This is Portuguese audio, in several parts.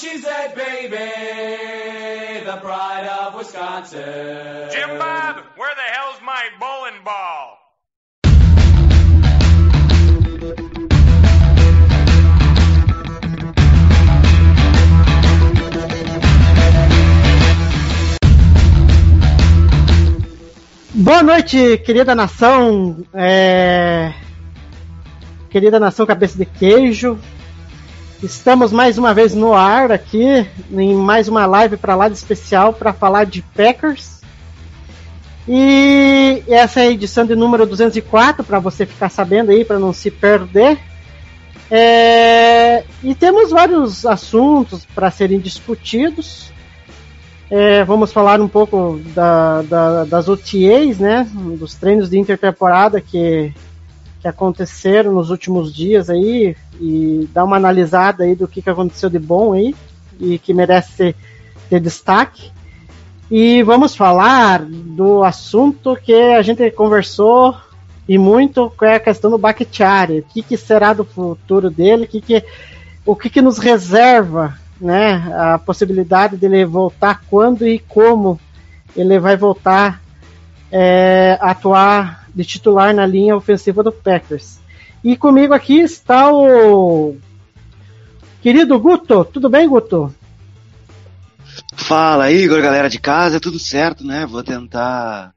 A cheesehead baby, the pride of Wisconsin. Jim Bob, where the hell's my bowling ball? Boa noite, querida nação. é, Querida nação cabeça de queijo. Estamos mais uma vez no ar aqui, em mais uma live para lá de especial para falar de Packers. E essa é a edição de número 204, para você ficar sabendo aí, para não se perder. É, E temos vários assuntos para serem discutidos. É, vamos falar um pouco da, da- das OTAs, né? Dos treinos de intertemporada que, que aconteceram nos últimos dias aí e dar uma analisada aí do que, que aconteceu de bom aí e que merece ter, destaque. E vamos falar do assunto que a gente conversou e muito, que é a questão do Bakhtiari. O que, que será do futuro dele? O que, que, o que, que nos reserva né, a possibilidade dele voltar quando e como ele vai voltar é, a atuar de titular na linha ofensiva do Packers. E comigo aqui está o querido Guto. Tudo bem, Guto? Fala Igor, galera de casa, tudo certo, né? Vou tentar.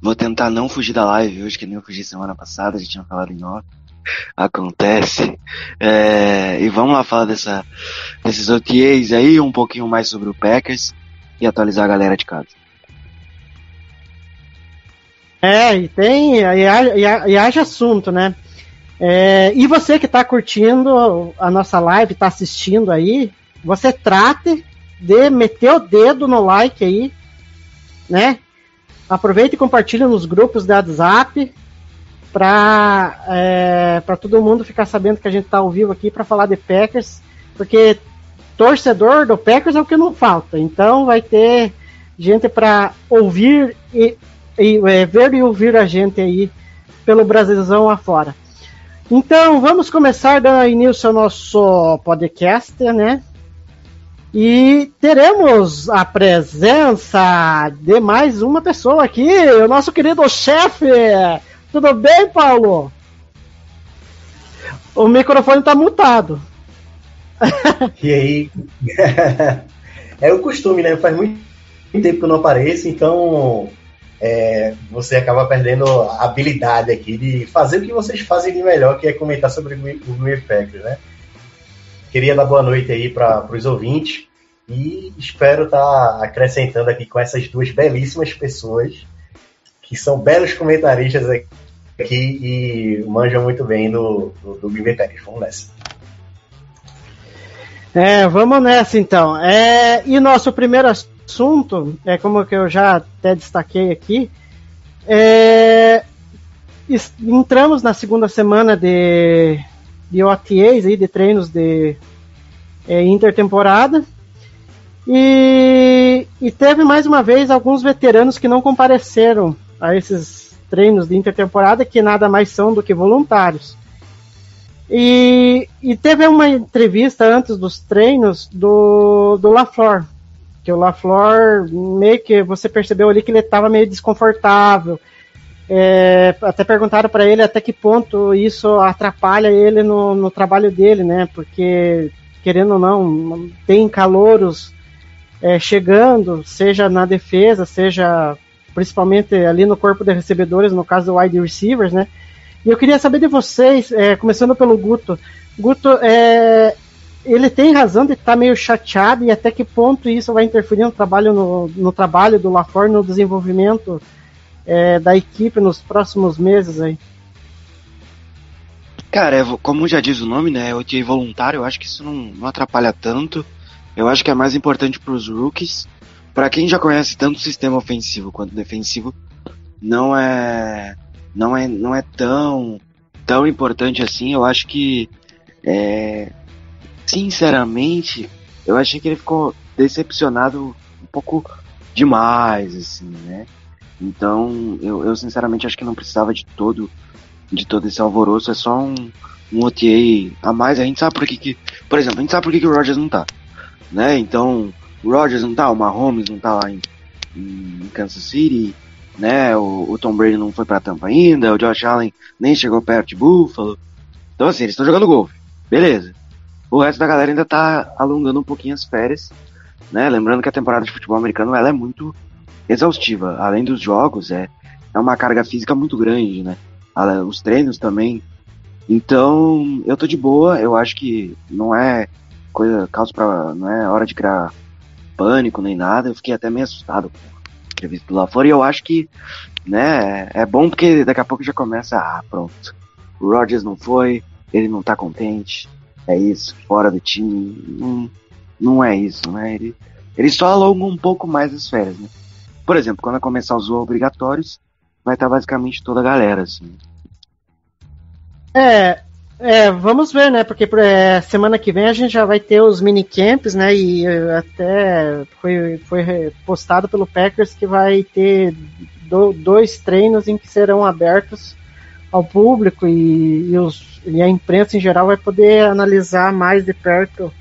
Vou tentar não fugir da live hoje, que nem eu fugi semana passada, a gente tinha falado em off. Acontece. É, e vamos lá falar dessa, desses OTAs aí, um pouquinho mais sobre o Packers e atualizar a galera de casa. É, e tem, e, ha- ha- haja assunto, né? É, e você que está curtindo a nossa live, está assistindo aí, você trate de meter o dedo no like aí, né? Aproveita e compartilha nos grupos do WhatsApp para é, todo mundo ficar sabendo que a gente está ao vivo aqui para falar de Packers, porque torcedor do Packers é o que não falta. Então vai ter gente para ouvir e, e, é, ver e ouvir a gente aí pelo Brasilzão afora. Então vamos começar dando início ao nosso podcast, né? E teremos a presença de mais uma pessoa aqui, o nosso querido chefe. Tudo bem, Paulo? O microfone tá mutado. E aí? é o costume, né? Faz muito tempo que eu não apareço, então é, você acaba perdendo a habilidade aqui de fazer o que vocês fazem de melhor, que é comentar sobre o Green né? Queria dar boa noite aí para os ouvintes e espero estar acrescentando aqui com essas duas belíssimas pessoas que são belos comentaristas aqui e manjam muito bem do, do, do Green. Vamos nessa. É, vamos nessa então. É, e nosso primeiro assunto, é como que eu já até destaquei aqui, é, entramos na segunda semana de, de OTAs, aí, de treinos de é, intertemporada, e, e teve mais uma vez alguns veteranos que não compareceram a esses treinos de intertemporada, que nada mais são do que voluntários. E, e teve uma entrevista antes dos treinos do, do LaFleur, que o LaFleur meio que você percebeu ali que ele estava meio desconfortável. É, até perguntaram para ele até que ponto isso atrapalha ele no, no trabalho dele, né? Porque, querendo ou não, tem calouros é, chegando, seja na defesa, seja principalmente ali no corpo de recebedores, no caso do wide receivers, né? E eu queria saber de vocês, é, começando pelo Guto. Guto, é, ele tem razão de estar meio chateado e até que ponto isso vai interferir no trabalho, no, no trabalho do LaFleur, no desenvolvimento é, da equipe nos próximos meses aí? Cara, é como já diz o nome, né? OTA voluntário, eu acho que isso não, não atrapalha tanto. Eu acho que é mais importante pros rookies. Pra quem já conhece tanto o sistema ofensivo quanto defensivo, não é não é não é tão tão importante assim. Eu acho que é, sinceramente, eu achei que ele ficou decepcionado um pouco demais, assim, né? Então, eu, eu sinceramente acho que não precisava de todo de todo esse alvoroço, é só um, um OTA a mais. A gente sabe por que, que por exemplo, a gente sabe por que, que o Rogers não tá, né? Então, o Rogers não tá, o Mahomes não tá lá em, em Kansas City, né? O, o Tom Brady não foi pra Tampa ainda, o Josh Allen nem chegou perto de Buffalo. Então, assim, eles estão jogando golfe, beleza. O resto da galera ainda tá alongando um pouquinho as férias, né? Lembrando que a temporada de futebol americano ela é muito exaustiva. Além dos jogos, é, é uma carga física muito grande, né? Os treinos também. Então, eu tô de boa. Eu acho que não é coisa, causa pra. Não é hora de criar pânico nem nada. Eu fiquei até meio assustado entrevista do LaFleur. E eu acho que, né, é bom porque daqui a pouco já começa. Ah, pronto. O Rodgers não foi, ele não tá contente. É isso, fora do time. Não, não é isso, né? Ele, ele só alonga um pouco mais as férias, né? Por exemplo, quando começar os obrigatórios, vai estar basicamente toda a galera, assim. É, é, vamos ver, né? Porque é, semana que vem a gente já vai ter os minicamps, né? E eh, até foi, foi postado pelo Packers que vai ter do- dois treinos em que serão abertos ao público e, e os- e a imprensa em geral vai poder analisar mais de perto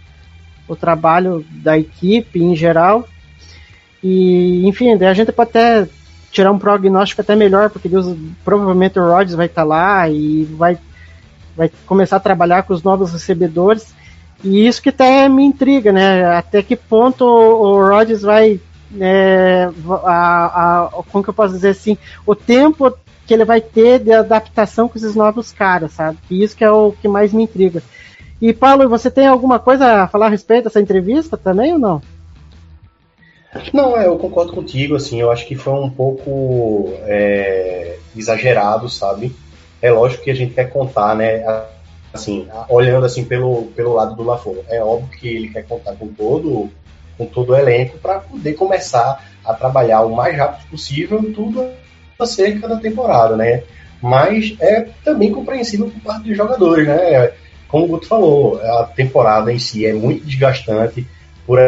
o trabalho da equipe em geral. E, enfim, a gente pode até tirar um prognóstico até melhor, porque Deus, provavelmente o Rodgers vai estar lá e vai vai começar a trabalhar com os novos recebedores. E isso que até me intriga, né? Até que ponto o, o Rodgers vai. é, a, a, como que eu posso dizer assim? O tempo que ele vai ter de adaptação com esses novos caras, sabe? E isso que é o que mais me intriga. E Paulo, você tem alguma coisa a falar a respeito dessa entrevista também ou não? Não, é, eu concordo contigo, assim, eu acho que foi um pouco é, exagerado, sabe? É lógico que a gente quer contar, né, assim, olhando assim pelo, pelo lado do LaFleur. É óbvio que ele quer contar com todo, com todo o elenco para poder começar a trabalhar o mais rápido possível tudo acerca da temporada, né? Mas é também compreensível por parte dos jogadores, né? Como o Guto falou, a temporada em si é muito desgastante. Por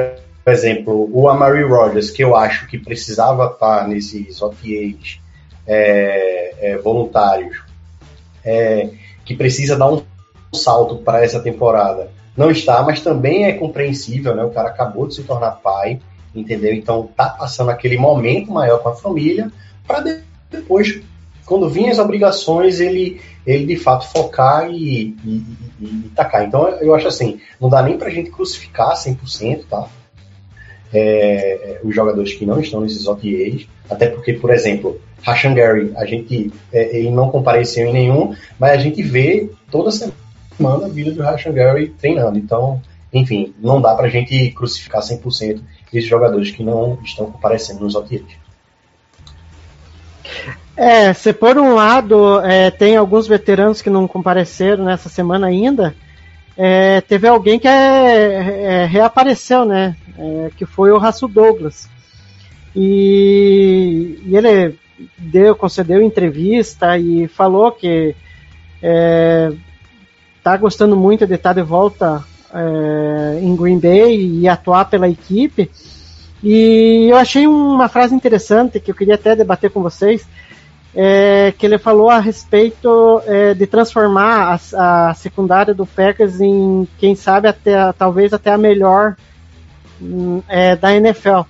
exemplo, o Amari Rogers, que eu acho que precisava estar nesses OTAs é, é, voluntários, é, que precisa dar um salto para essa temporada, não está, mas também é compreensível, né? O cara acabou de se tornar pai, entendeu? Então tá passando aquele momento maior com a família para depois, quando vir as obrigações, ele, ele de fato focar e, e, e, e tacar. Então eu acho assim, não dá nem pra gente crucificar 100%, tá? É, os jogadores que não estão nesses OTAs, até porque, por exemplo, Rashan Gary, a gente, é, ele não compareceu em nenhum, mas a gente vê toda semana a vida do Rashan Gary treinando. Então, enfim, não dá pra gente crucificar 100% esses jogadores que não estão comparecendo nos OTAs. É, se por um lado é, tem alguns veteranos que não compareceram nessa semana ainda, é, teve alguém que é, é, reapareceu, né? É, que foi o Raço Douglas. E, e ele deu, concedeu entrevista e falou que está gostando muito de estar de volta é, em Green Bay e atuar pela equipe. E eu achei uma frase interessante que eu queria até debater com vocês é, que ele falou a respeito é, de transformar a, a, secundária do Packers em, quem sabe, até talvez até a melhor é, da NFL.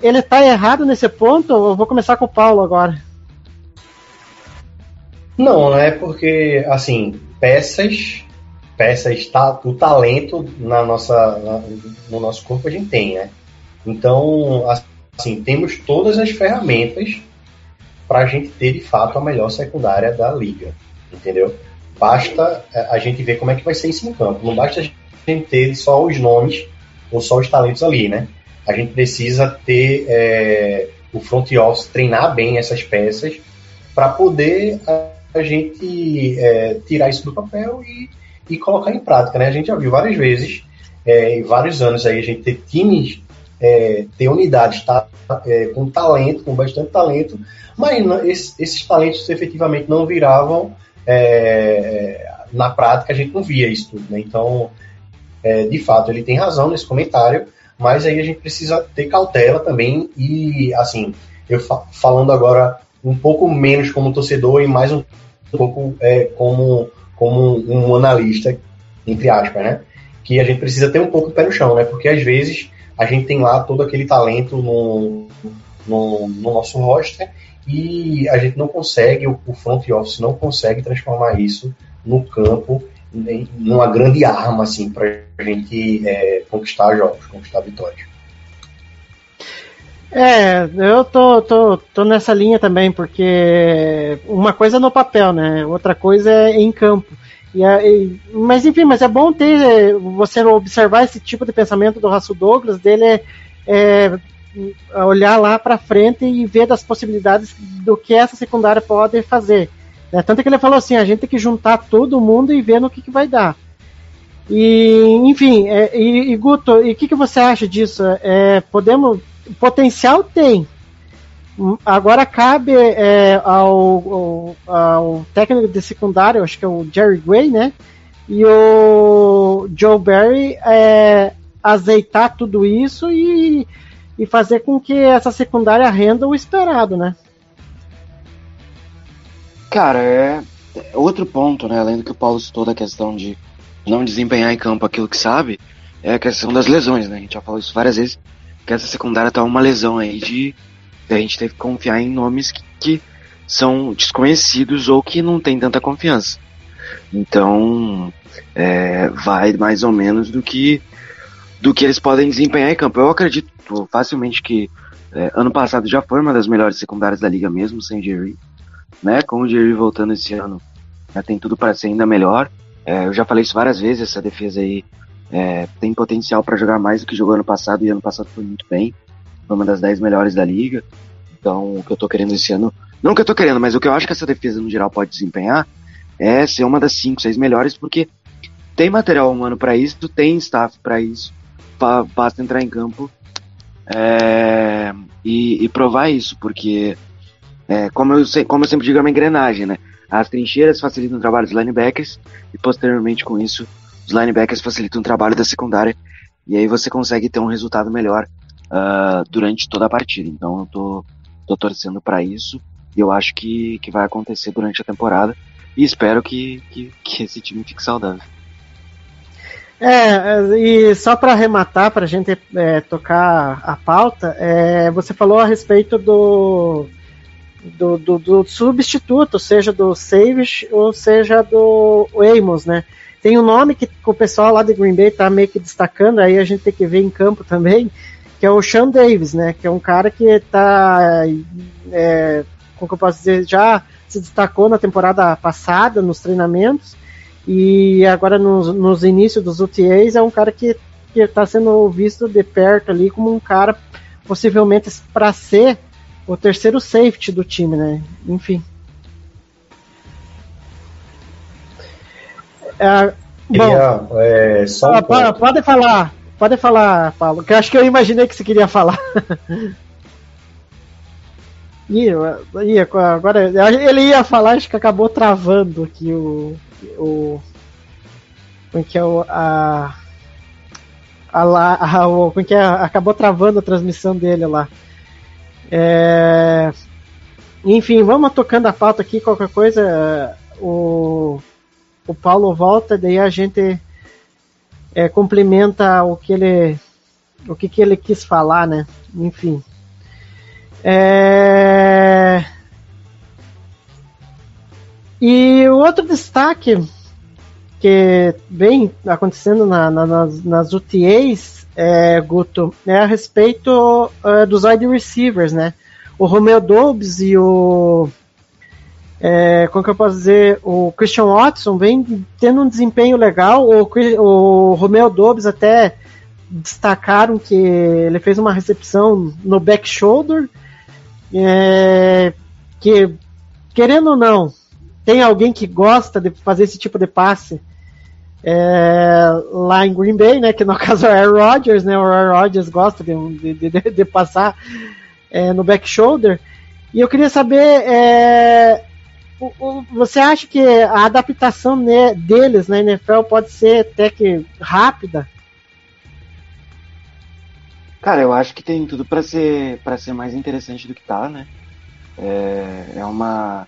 ele está errado nesse ponto? Eu vou começar com o Paulo agora. Não, é porque, assim, peças, peças, tá, o talento na nossa, na, no nosso corpo a gente tem, né? Então, assim, temos todas as ferramentas para a gente ter de fato a melhor secundária da liga, entendeu? Basta a gente ver como é que vai ser isso em campo. Não basta a gente ter só os nomes ou só os talentos ali, né? A gente precisa ter é, o front office treinar bem essas peças para poder a gente é, tirar isso do papel e, e colocar em prática, né? A gente já viu várias vezes, é, em vários anos aí, a gente ter times, é, ter unidades tá, é, com talento, com bastante talento, mas esses, esses talentos efetivamente não viravam é, na prática, a gente não via isso tudo, né? Então, é, de fato, ele tem razão nesse comentário, mas aí a gente precisa ter cautela também e, assim, eu fa- falando agora um pouco menos como torcedor e mais um pouco é, como, como um analista, entre aspas, né? Que a gente precisa ter um pouco de pé no chão, né? Porque às vezes a gente tem lá todo aquele talento no, no, no nosso roster e a gente não consegue, o, o front office não consegue transformar isso no campo numa grande arma, assim, pra gente é, conquistar jogos, conquistar vitórias. É, eu tô, tô, tô nessa linha também, porque uma coisa é no papel, né? Outra coisa é em campo. E, e- mas enfim, mas é bom ter é, você observar esse tipo de pensamento do Russell Douglas, dele é, é, olhar lá pra frente e ver das possibilidades do que essa secundária pode fazer. né? Tanto que ele falou assim, a gente tem que juntar todo mundo e ver no que, que vai dar. E, enfim, é, e, e Guto, e o que, que você acha disso? É, podemos potencial tem. Agora cabe é, ao, ao, ao técnico de secundário, acho que é o Jerry Gray, né? E o Joe Barry é, azeitar tudo isso e, e fazer com que essa secundária renda o esperado, né? Cara, é é outro ponto, né? Além do que o Paulo citou da questão de não desempenhar em campo aquilo que sabe, é a questão das lesões, né? A gente já falou isso várias vezes, que essa secundária tá uma lesão aí de a gente ter que confiar em nomes que, que são desconhecidos ou que não tem tanta confiança. Então, é, vai mais ou menos do que do que eles podem desempenhar em campo. Eu acredito facilmente que é, ano passado já foi uma das melhores secundárias da liga mesmo, sem Jerry né? Com o Jerry voltando esse ano, já tem tudo para ser ainda melhor. É, eu já falei isso várias vezes, essa defesa aí é, tem potencial para jogar mais do que jogou ano passado, e ano passado foi muito bem. Foi uma das 10 melhores da liga. Então, o que eu tô querendo esse ano, não o que eu tô querendo, mas o que eu acho que essa defesa no geral pode desempenhar é ser uma das 5, 6 melhores, porque tem material humano para isso, tem staff para isso, ba- basta entrar em campo é, e, e provar isso, porque é, como, eu, se- como eu sempre digo, é uma engrenagem, né? As trincheiras facilitam o trabalho dos linebackers e posteriormente com isso os linebackers facilitam o trabalho da secundária e aí você consegue ter um resultado melhor ah, durante toda a partida. Então eu tô, tô torcendo para isso e eu acho que, que vai acontecer durante a temporada e espero que, que, que esse time fique saudável. É, e só para arrematar, para a gente é, tocar a pauta, é, você falou a respeito do, do, do, do substituto, seja do Savage ou seja do Amos, né? Tem um nome que o pessoal lá de Green Bay tá meio que destacando, aí a gente tem que ver em campo também, que é o Sean Davis, né? Que é um cara que tá, é, como que eu posso dizer, já se destacou na temporada passada nos treinamentos e agora nos, nos inícios dos UTAs é um cara que está sendo visto de perto ali como um cara possivelmente para ser o terceiro safety do time, né? Enfim. É, bom, Queria, é, só um ah, pode falar, pode falar, Paulo, que eu acho que eu imaginei que você queria falar. Ih, ih, agora ele ia falar, acho que acabou travando aqui o. o como que é o. A, a, a, o, como que é, acabou travando a transmissão dele lá. É, enfim, vamos tocando a pauta aqui, qualquer coisa. O, o Paulo volta, daí a gente é, complementa o que ele o que, que ele quis falar, né? Enfim. É... E o outro destaque que vem acontecendo na- na- nas, nas UTAs, é, Guto, é a respeito é, dos wide receivers, né? O Romeo Dobbs e o é, como que eu posso dizer, o Christian Watson vem tendo um desempenho legal, o, o Romeo Dobbs até destacaram que ele fez uma recepção no back shoulder, é, que querendo ou não, tem alguém que gosta de fazer esse tipo de passe é, lá em Green Bay, né? Que no caso é o Aaron Rodgers, né? O Aaron Rodgers gosta de, de, de, de passar é, no back shoulder. E eu queria saber, é, você acha que a adaptação ne, deles na NFL pode ser até que rápida? Cara, eu acho que tem tudo para ser para ser mais interessante do que tá, né? É, é uma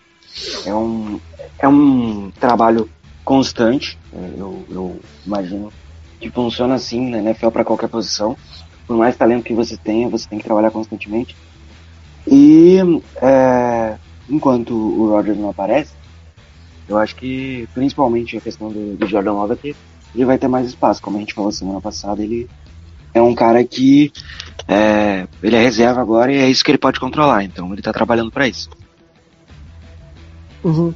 é um é um trabalho constante. É, eu, eu imagino que funciona assim na NFL para qualquer posição. Por mais talento que você tenha, você tem que trabalhar constantemente. E é, enquanto o Rodgers não aparece, eu acho que principalmente a questão do, do Jordan Love é que ele vai ter mais espaço. Como a gente falou semana passada, ele é um cara que é, ele é reserva agora e é isso que ele pode controlar. Então ele tá trabalhando para isso. Uhum.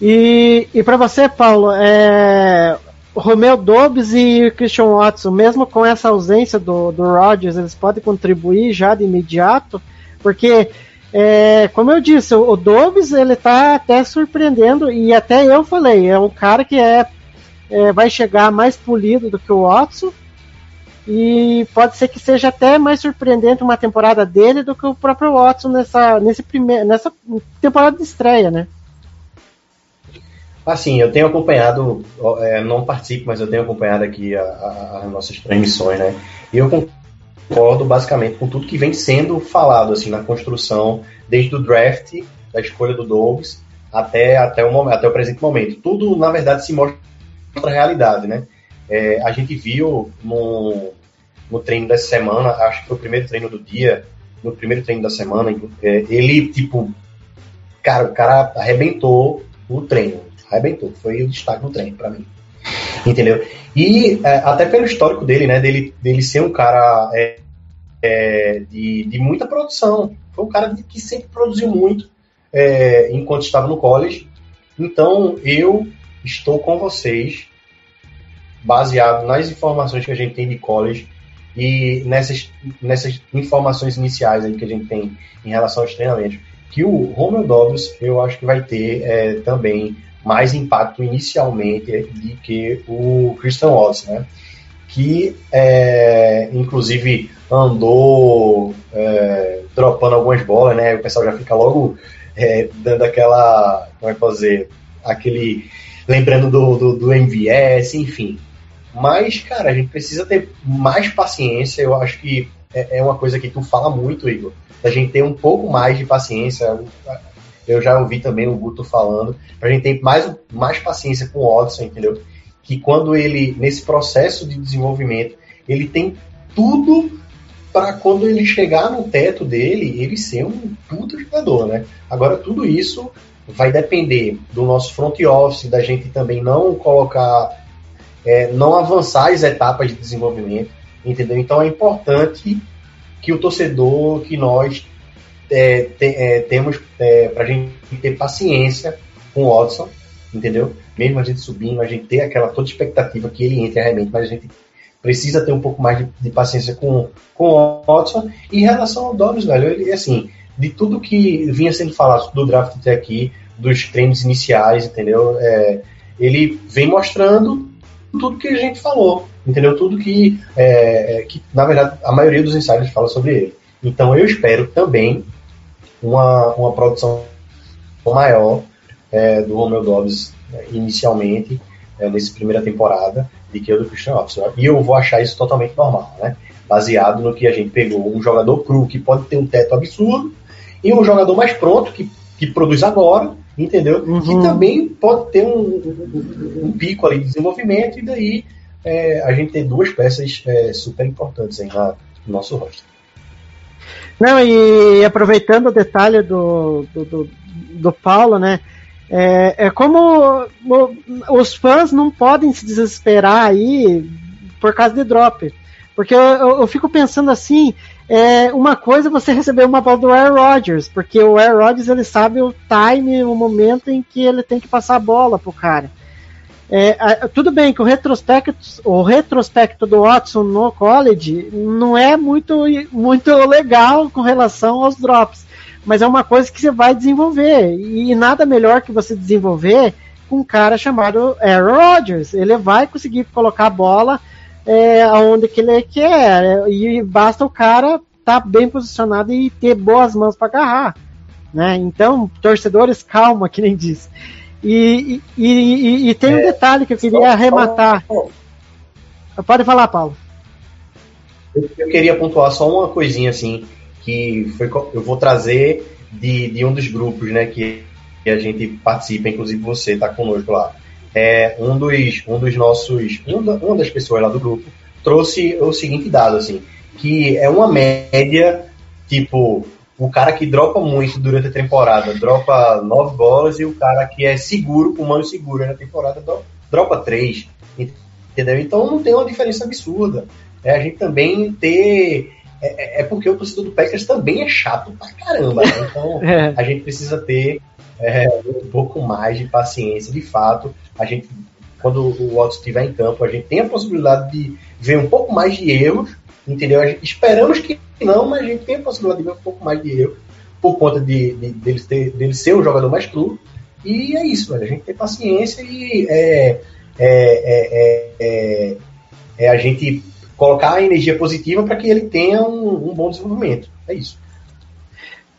E, e para você, Paulo, é, Romeu Dobbs e Christian Watson, mesmo com essa ausência do, do Rodgers, eles podem contribuir já de imediato? Porque, é, como eu disse, o, o Dobbs ele tá até surpreendendo, e até eu falei, é um cara que é, é vai chegar mais polido do que o Watson, e pode ser que seja até mais surpreendente uma temporada dele do que o próprio Watson nessa, nesse primeir, nessa temporada de estreia, né? Assim, eu tenho acompanhado, é, não participo, mas eu tenho acompanhado aqui as nossas transmissões, né? E eu concordo basicamente com tudo que vem sendo falado assim na construção, desde o draft, da escolha do Douglas, até, até, o, até o presente momento. Tudo, na verdade, se mostra a realidade, né? É, a gente viu no, no treino dessa semana, acho que foi o primeiro treino do dia, no primeiro treino da semana, é, ele, tipo, cara, o cara arrebentou o treino arrebentou. Foi o destaque no treino para mim. Entendeu? E é, até pelo histórico dele, né? Dele, dele ser um cara é, é, de, de muita produção. Foi um cara que sempre produziu muito é, enquanto estava no college. Então eu estou com vocês, baseado nas informações que a gente tem de college e nessas, nessas informações iniciais aí que a gente tem em relação aos treinamentos, que o Romeo Dobbs eu acho que vai ter é, também mais impacto inicialmente do que o Christian Watts, né? Que, é, inclusive, andou é, dropando algumas bolas, né? O pessoal já fica logo é, dando aquela, como é que fazer, aquele, lembrando do, do, do MVS, enfim. Mas, cara, a gente precisa ter mais paciência. Eu acho que é, é uma coisa que tu fala muito, Igor. A gente ter um pouco mais de paciência eu já ouvi também o Guto falando, pra gente ter mais, mais paciência com o Odson, entendeu? Que quando ele, nesse processo de desenvolvimento, ele tem tudo para quando ele chegar no teto dele, ele ser um puta jogador, né? Agora, tudo isso vai depender do nosso front office, da gente também não colocar, é, não avançar as etapas de desenvolvimento, entendeu? Então é importante que o torcedor, que nós é, te, é, temos é, para a gente ter paciência com o Watson, entendeu? Mesmo a gente subindo, a gente ter aquela toda expectativa que ele entre realmente, mas a gente precisa ter um pouco mais de, de paciência com, com o Watson. E em relação ao Dobbs, velho, ele, assim, de tudo que vinha sendo falado do draft até aqui, dos treinos iniciais, entendeu? É, ele vem mostrando tudo que a gente falou, entendeu? Tudo que, é, é que na verdade, a maioria dos ensaios fala sobre ele. Então eu espero também uma, uma produção maior é, do Romeo Dobbs né, inicialmente, é, nessa primeira temporada, de que o do Christian Watson. E eu vou achar isso totalmente normal, né? Baseado no que a gente pegou um jogador cru que pode ter um teto absurdo e um jogador mais pronto que, que produz agora, entendeu? Uhum. Que também pode ter um, um, um, pico ali de desenvolvimento e daí é, a gente tem duas peças é, super importantes aí na, no nosso rosto. Não, e aproveitando o detalhe do, do, do, do Paulo, né? É, é como os fãs não podem se desesperar aí por causa de drop. Porque eu, eu, eu fico pensando assim, é uma coisa é você receber uma bola do Aaron Rodgers, porque o Aaron Rodgers ele sabe o time, o momento em que ele tem que passar a bola pro cara. É, tudo bem que o retrospecto, o retrospecto do Watson no college não é muito, muito legal com relação aos drops. mas é uma coisa que você vai desenvolver. E nada melhor que você desenvolver com um cara chamado Aaron Rodgers. Ele vai conseguir colocar a bola é, onde que ele quer. E basta o cara estar tá bem posicionado e ter boas mãos para agarrar. Né? Então, torcedores, calma, que nem diz. E, e, e, e tem um É, detalhe que eu queria arrematar. Pode falar, Paulo. Eu, queria pontuar só uma coisinha assim, que foi, eu vou trazer de, de um dos grupos, né, que, que a gente participa, inclusive você está conosco lá. É, um dos, um dos nossos, um da- uma das pessoas lá do grupo trouxe o seguinte dado, assim, que é uma média, tipo, o cara que dropa muito durante a temporada dropa nove bolas e o cara que é seguro, com mão segura na temporada, dro- dropa três, entendeu? Então não tem uma diferença absurda é a gente também ter. É, é- é porque o torcedor do Packers também é chato pra caramba, né? Então É. a gente precisa ter é, um pouco mais de paciência. De fato, a gente, quando o Watson estiver em campo, a gente tem a possibilidade de ver um pouco mais de erros, entendeu? Esperamos que não, mas a gente tem a possibilidade de ver um pouco mais de erros por conta de, de, dele, ter, dele ser o jogador mais cru. E é isso, velho. A gente tem paciência e é, é, é, é, é, é a gente colocar a energia positiva para que ele tenha um, um bom desenvolvimento. É isso.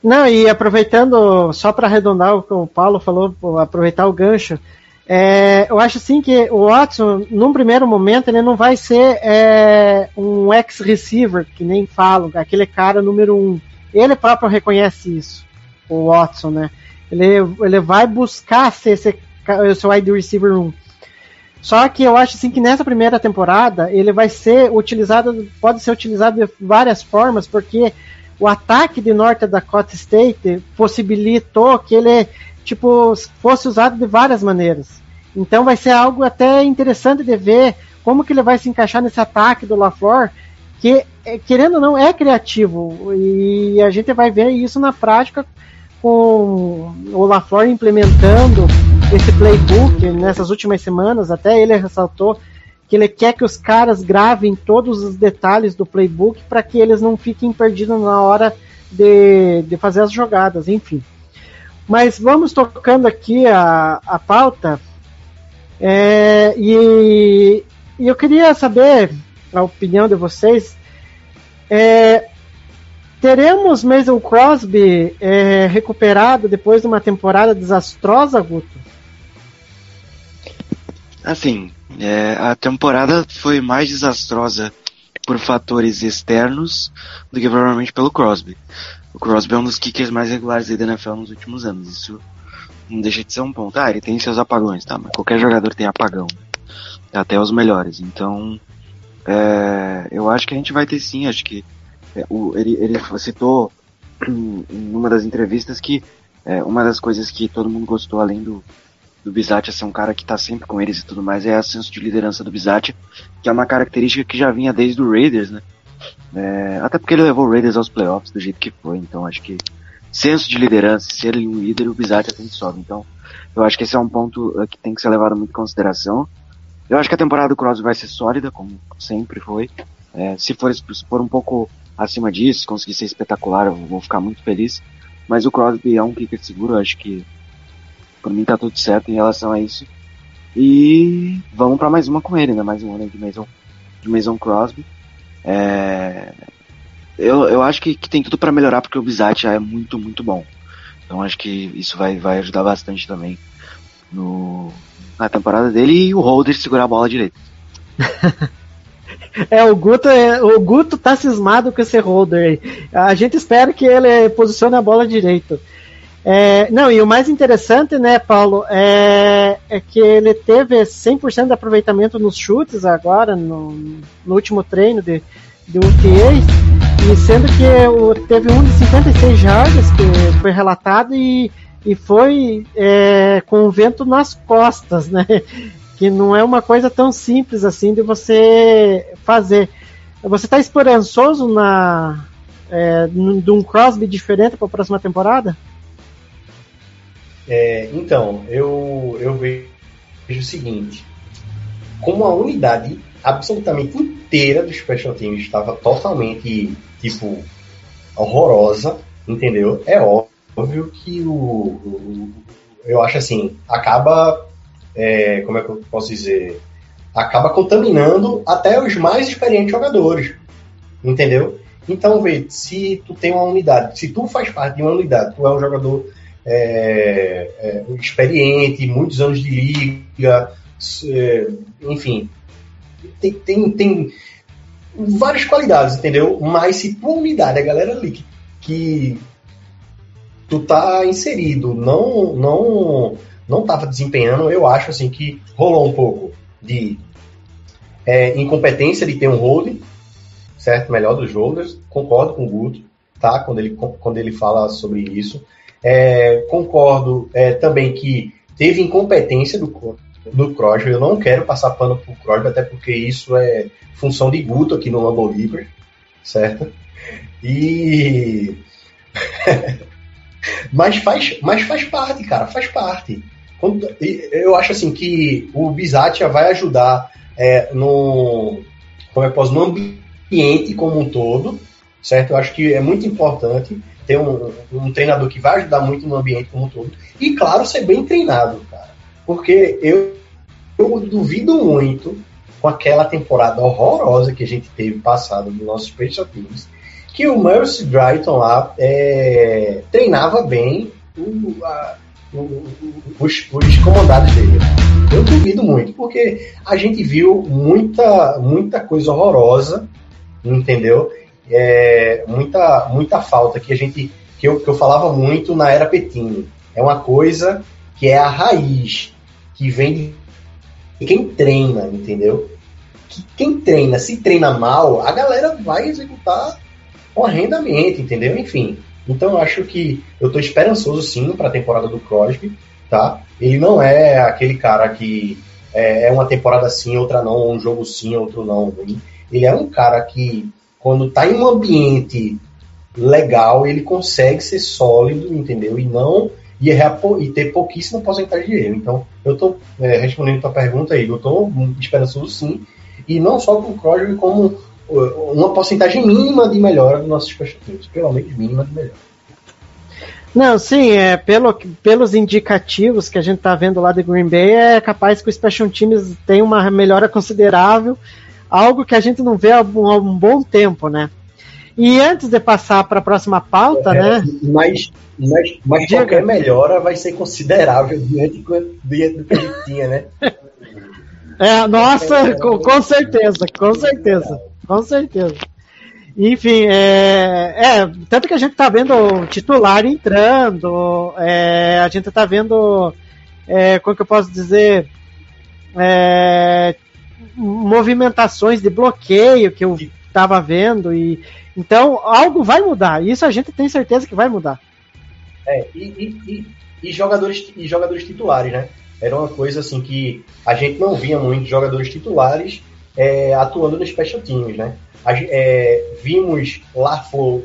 Não, e aproveitando, só para arredondar o que o Paulo falou, aproveitar o gancho, é, eu acho assim que o Watson, num primeiro momento, ele não vai ser é, um ex-receiver, que nem falam, aquele cara número um. Ele próprio reconhece isso, o Watson, né? Ele, ele vai buscar ser esse, esse wide receiver 1. Só que eu acho assim que nessa primeira temporada ele vai ser utilizado, pode ser utilizado de várias formas, porque o ataque de North Dakota State possibilitou que ele tipo fosse usado de várias maneiras. Então vai ser algo até interessante de ver como que ele vai se encaixar nesse ataque do LaFleur, que eh, querendo ou não é criativo e a gente vai ver isso na prática com o LaFleur implementando esse playbook nessas últimas semanas, até ele ressaltou que ele quer que os caras gravem todos os detalhes do playbook para que eles não fiquem perdidos na hora de, de fazer as jogadas, enfim. Mas vamos tocando aqui a, a pauta. É, e, e eu queria saber a opinião de vocês. É, teremos Mason Crosby é, recuperado depois de uma temporada desastrosa, Guto? Assim, é, a temporada foi mais desastrosa por fatores externos do que provavelmente pelo Crosby. O Crosby é um dos kickers mais regulares da NFL nos últimos anos. Isso não deixa de ser um ponto. Ah, ele tem seus apagões, tá? Mas qualquer jogador tem apagão. Até os melhores. Então, é, eu acho que a gente vai ter sim. Acho que é, o, ele, ele citou em uma das entrevistas que é, uma das coisas que todo mundo gostou, além do, do Bizatti ser um cara que tá sempre com eles e tudo mais, é a senso de liderança do Bizatti, que é uma característica que já vinha desde o Raiders, né? É, até porque ele levou o Raiders aos playoffs do jeito que foi, então acho que senso de liderança, ser um líder, o Bizatti até sobe. Então, eu acho que esse é um ponto uh, que tem que ser levado muito em consideração. Eu acho que a temporada do Crosby vai ser sólida, como sempre foi. É, se, for, se for um pouco acima disso, se conseguir ser espetacular, eu vou ficar muito feliz. Mas o Crosby é um kicker seguro, eu acho que por mim tá tudo certo em relação a isso. E vamos para mais uma com ele, né? Mais um ano de Mason, de Mason Crosby. É... Eu, eu acho que, que tem tudo para melhorar porque o Bizatti já é muito, muito bom. Então acho que isso vai, vai ajudar bastante também no, na temporada dele e o Holder segurar a bola direito. É, o Guto, é, o Guto tá cismado com esse holder aí. A gente espera que ele posicione a bola direito. É, não, e o mais interessante, né, Paulo, é, é que ele teve 100% de aproveitamento nos chutes agora, no, no último treino de, de UTAs, e sendo que o, teve um de 56 jardas que foi relatado e, e foi é, com o vento nas costas, né? Que não é uma coisa tão simples assim de você fazer. Você está esperançoso na é, de um Crosby diferente para a próxima temporada? É, então, eu, eu vejo o seguinte: como a unidade absolutamente inteira do Special Teams estava totalmente, tipo, horrorosa, entendeu? É óbvio que o, o- eu acho assim, acaba, é, como é que eu posso dizer, acaba contaminando até os mais experientes jogadores, entendeu? Então, vê, se tu tem uma unidade, se tu faz parte de uma unidade, tu é um jogador é, é, experiente, muitos anos de liga, é, enfim, tem, tem, tem várias qualidades, entendeu? Mas se tua unidade, a galera ali que, que tu tá inserido, não não não tava desempenhando, eu acho assim que rolou um pouco de é, incompetência de ter um holding, certo? Melhor dos holders, concordo com o Guto, tá? Quando ele, quando ele fala sobre isso. É, concordo é, também que teve incompetência do, do Crosby, eu não quero passar pano pro Crosby, até porque isso é função de Guto aqui no Lambo Reaper, certo? E mas faz, mas faz parte, cara, faz parte. Eu acho assim que o Bizatia vai ajudar é, no, como é posso, no ambiente como um todo, certo? Eu acho que é muito importante ter um, um treinador que vai ajudar muito no ambiente como um todo. E, claro, ser bem treinado, cara. Porque eu, eu duvido muito com aquela temporada horrorosa que a gente teve passada do nosso Special Teams, que o Mercy Drayton lá é, treinava bem o- a- o- os, os comandados dele. Eu duvido muito, porque a gente viu muita, muita coisa horrorosa, entendeu? É, muita, muita falta que a gente que eu, que eu falava muito na era Petini. É uma coisa que é a raiz, que vem de quem treina, entendeu? Que quem treina, se treina mal, a galera vai executar horrendamente, entendeu? Enfim. Então eu acho que eu tô esperançoso sim para a temporada do Crosby, tá? Ele não é aquele cara que é, é uma temporada sim, outra não, um jogo sim, outro não. Ele é um cara que quando tá em um ambiente legal, ele consegue ser sólido, entendeu? E não e, errar e ter pouquíssima porcentagem de erro. Então, eu tô é, respondendo tua pergunta aí, eu tô esperançoso sim, e não só com o Crosby, como uh, uma porcentagem mínima de melhora dos nossos teams, pelo menos mínima de melhora. Não, sim, é, pelo, pelos indicativos que a gente tá vendo lá de Green Bay, é capaz que o Special Teams tem uma melhora considerável, algo que a gente não vê há um, há um bom tempo, né? E antes de passar para a próxima pauta, né? Mas, mas, mas Diga. qualquer melhora vai ser considerável diante do, diante do que a gente tinha, né? É, nossa, com, com certeza, com certeza, com certeza. Enfim, é, é, tanto que a gente tá vendo o titular entrando, é, a gente tá vendo, é, como que eu posso dizer, é, movimentações de bloqueio que eu tava vendo e então algo vai mudar. Isso a gente tem certeza que vai mudar. É, e, e- e- e jogadores, e jogadores titulares, né? Era uma coisa assim que a gente não via muitos jogadores titulares é, atuando nos special teams, né? A é, vimos Lafleur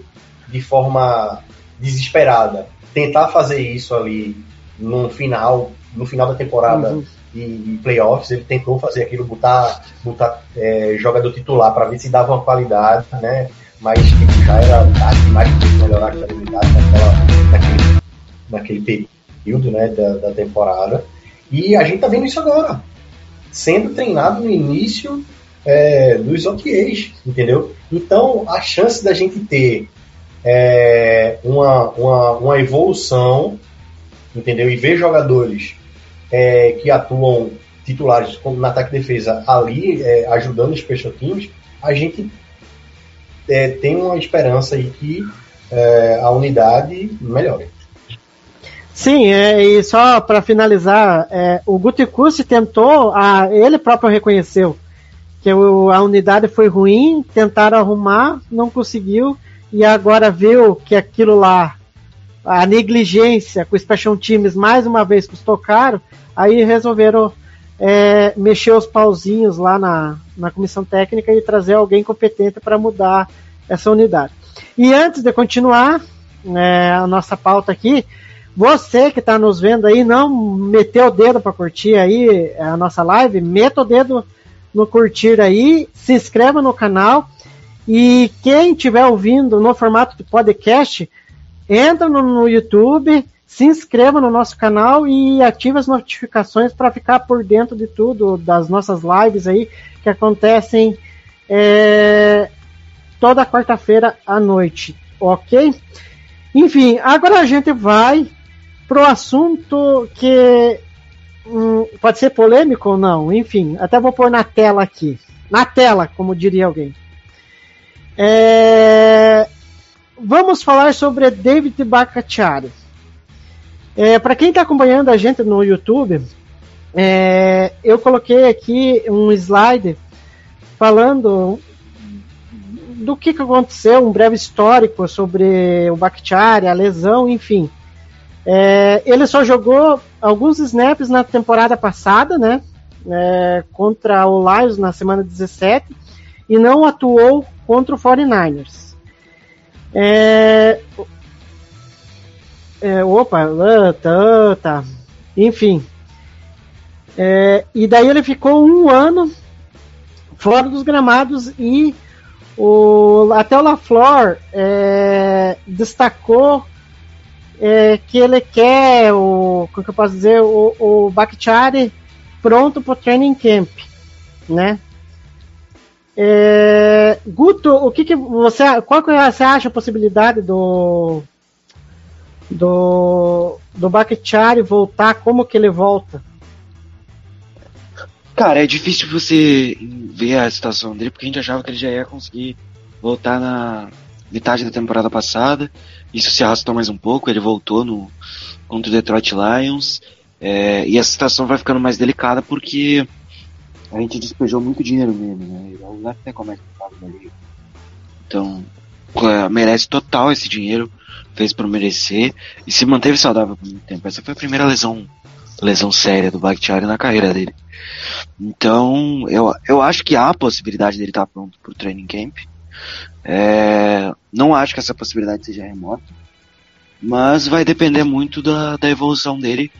de forma desesperada tentar fazer isso ali no final, no final da temporada Uhum. E, e playoffs, ele tentou fazer aquilo, botar, botar é, jogador titular para ver se dava uma qualidade, né? Mas tipo, já era tarde demais para melhorar a qualidade naquela, naquele, naquele período né, da, da temporada. E a gente tá vendo isso agora, sendo treinado no início é, dos OTAs, entendeu? Então a chance da gente ter é, uma, uma, uma evolução, entendeu? E ver jogadores é, que atuam titulares como no ataque e defesa ali, é, ajudando os special teams, a gente é, tem uma esperança aí que é, a unidade melhore. Sim, é, e só para finalizar, é, o Gutekunst tentou, a, ele próprio reconheceu que o- a unidade foi ruim, tentaram arrumar, não conseguiu, e agora viu que aquilo lá, a negligência com os Special Teams mais uma vez custou caro, aí resolveram é, mexer os pauzinhos lá na, na comissão técnica e trazer alguém competente para mudar essa unidade. E antes de continuar é, a nossa pauta aqui, você que está nos vendo aí, não meteu o dedo para curtir aí a nossa live, meta o dedo no curtir aí, se inscreva no canal e quem estiver ouvindo no formato de podcast, entra no, no YouTube, se inscreva no nosso canal e ative as notificações para ficar por dentro de tudo, das nossas lives aí que acontecem é, toda quarta-feira à noite, ok? Enfim, agora a gente vai pro assunto que hum, pode ser polêmico ou não, enfim, até vou pôr na tela aqui. Na tela, como diria alguém. É, vamos falar sobre David Bacciari. É, Para quem está acompanhando a gente no YouTube, é, eu coloquei aqui um slide falando do que, que aconteceu, um breve histórico sobre o Bakhtiari, a lesão, enfim. É, ele só jogou alguns snaps na temporada passada, né? É, contra o Lions na semana 17 e não atuou contra o 49ers. É, é, opa, tá, tá. Enfim. É, e daí ele ficou um ano fora dos gramados e o, até o LaFleur é, destacou é, que ele quer o, como que eu posso dizer, o, o Bakhtiari pronto para o training camp, né? É, Guto, o que, que você, qual que você acha a possibilidade do do do Bakhtiari voltar? Como que ele volta? Cara, é difícil você ver a situação dele, porque a gente achava que ele já ia conseguir voltar na metade da temporada passada. Isso se arrastou mais um pouco, ele voltou no contra o Detroit Lions. É, e a situação vai ficando mais delicada porque a gente despejou muito dinheiro nele, né? Ele é até como é que liga. Então, é, merece total esse dinheiro, fez por merecer e se manteve saudável por muito tempo. Essa foi a primeira lesão lesão séria do Bakhtiari na carreira dele. Então, eu, eu acho que há a possibilidade dele estar pronto para o training camp. É, não acho que essa possibilidade seja remota, mas vai depender muito da, da evolução dele.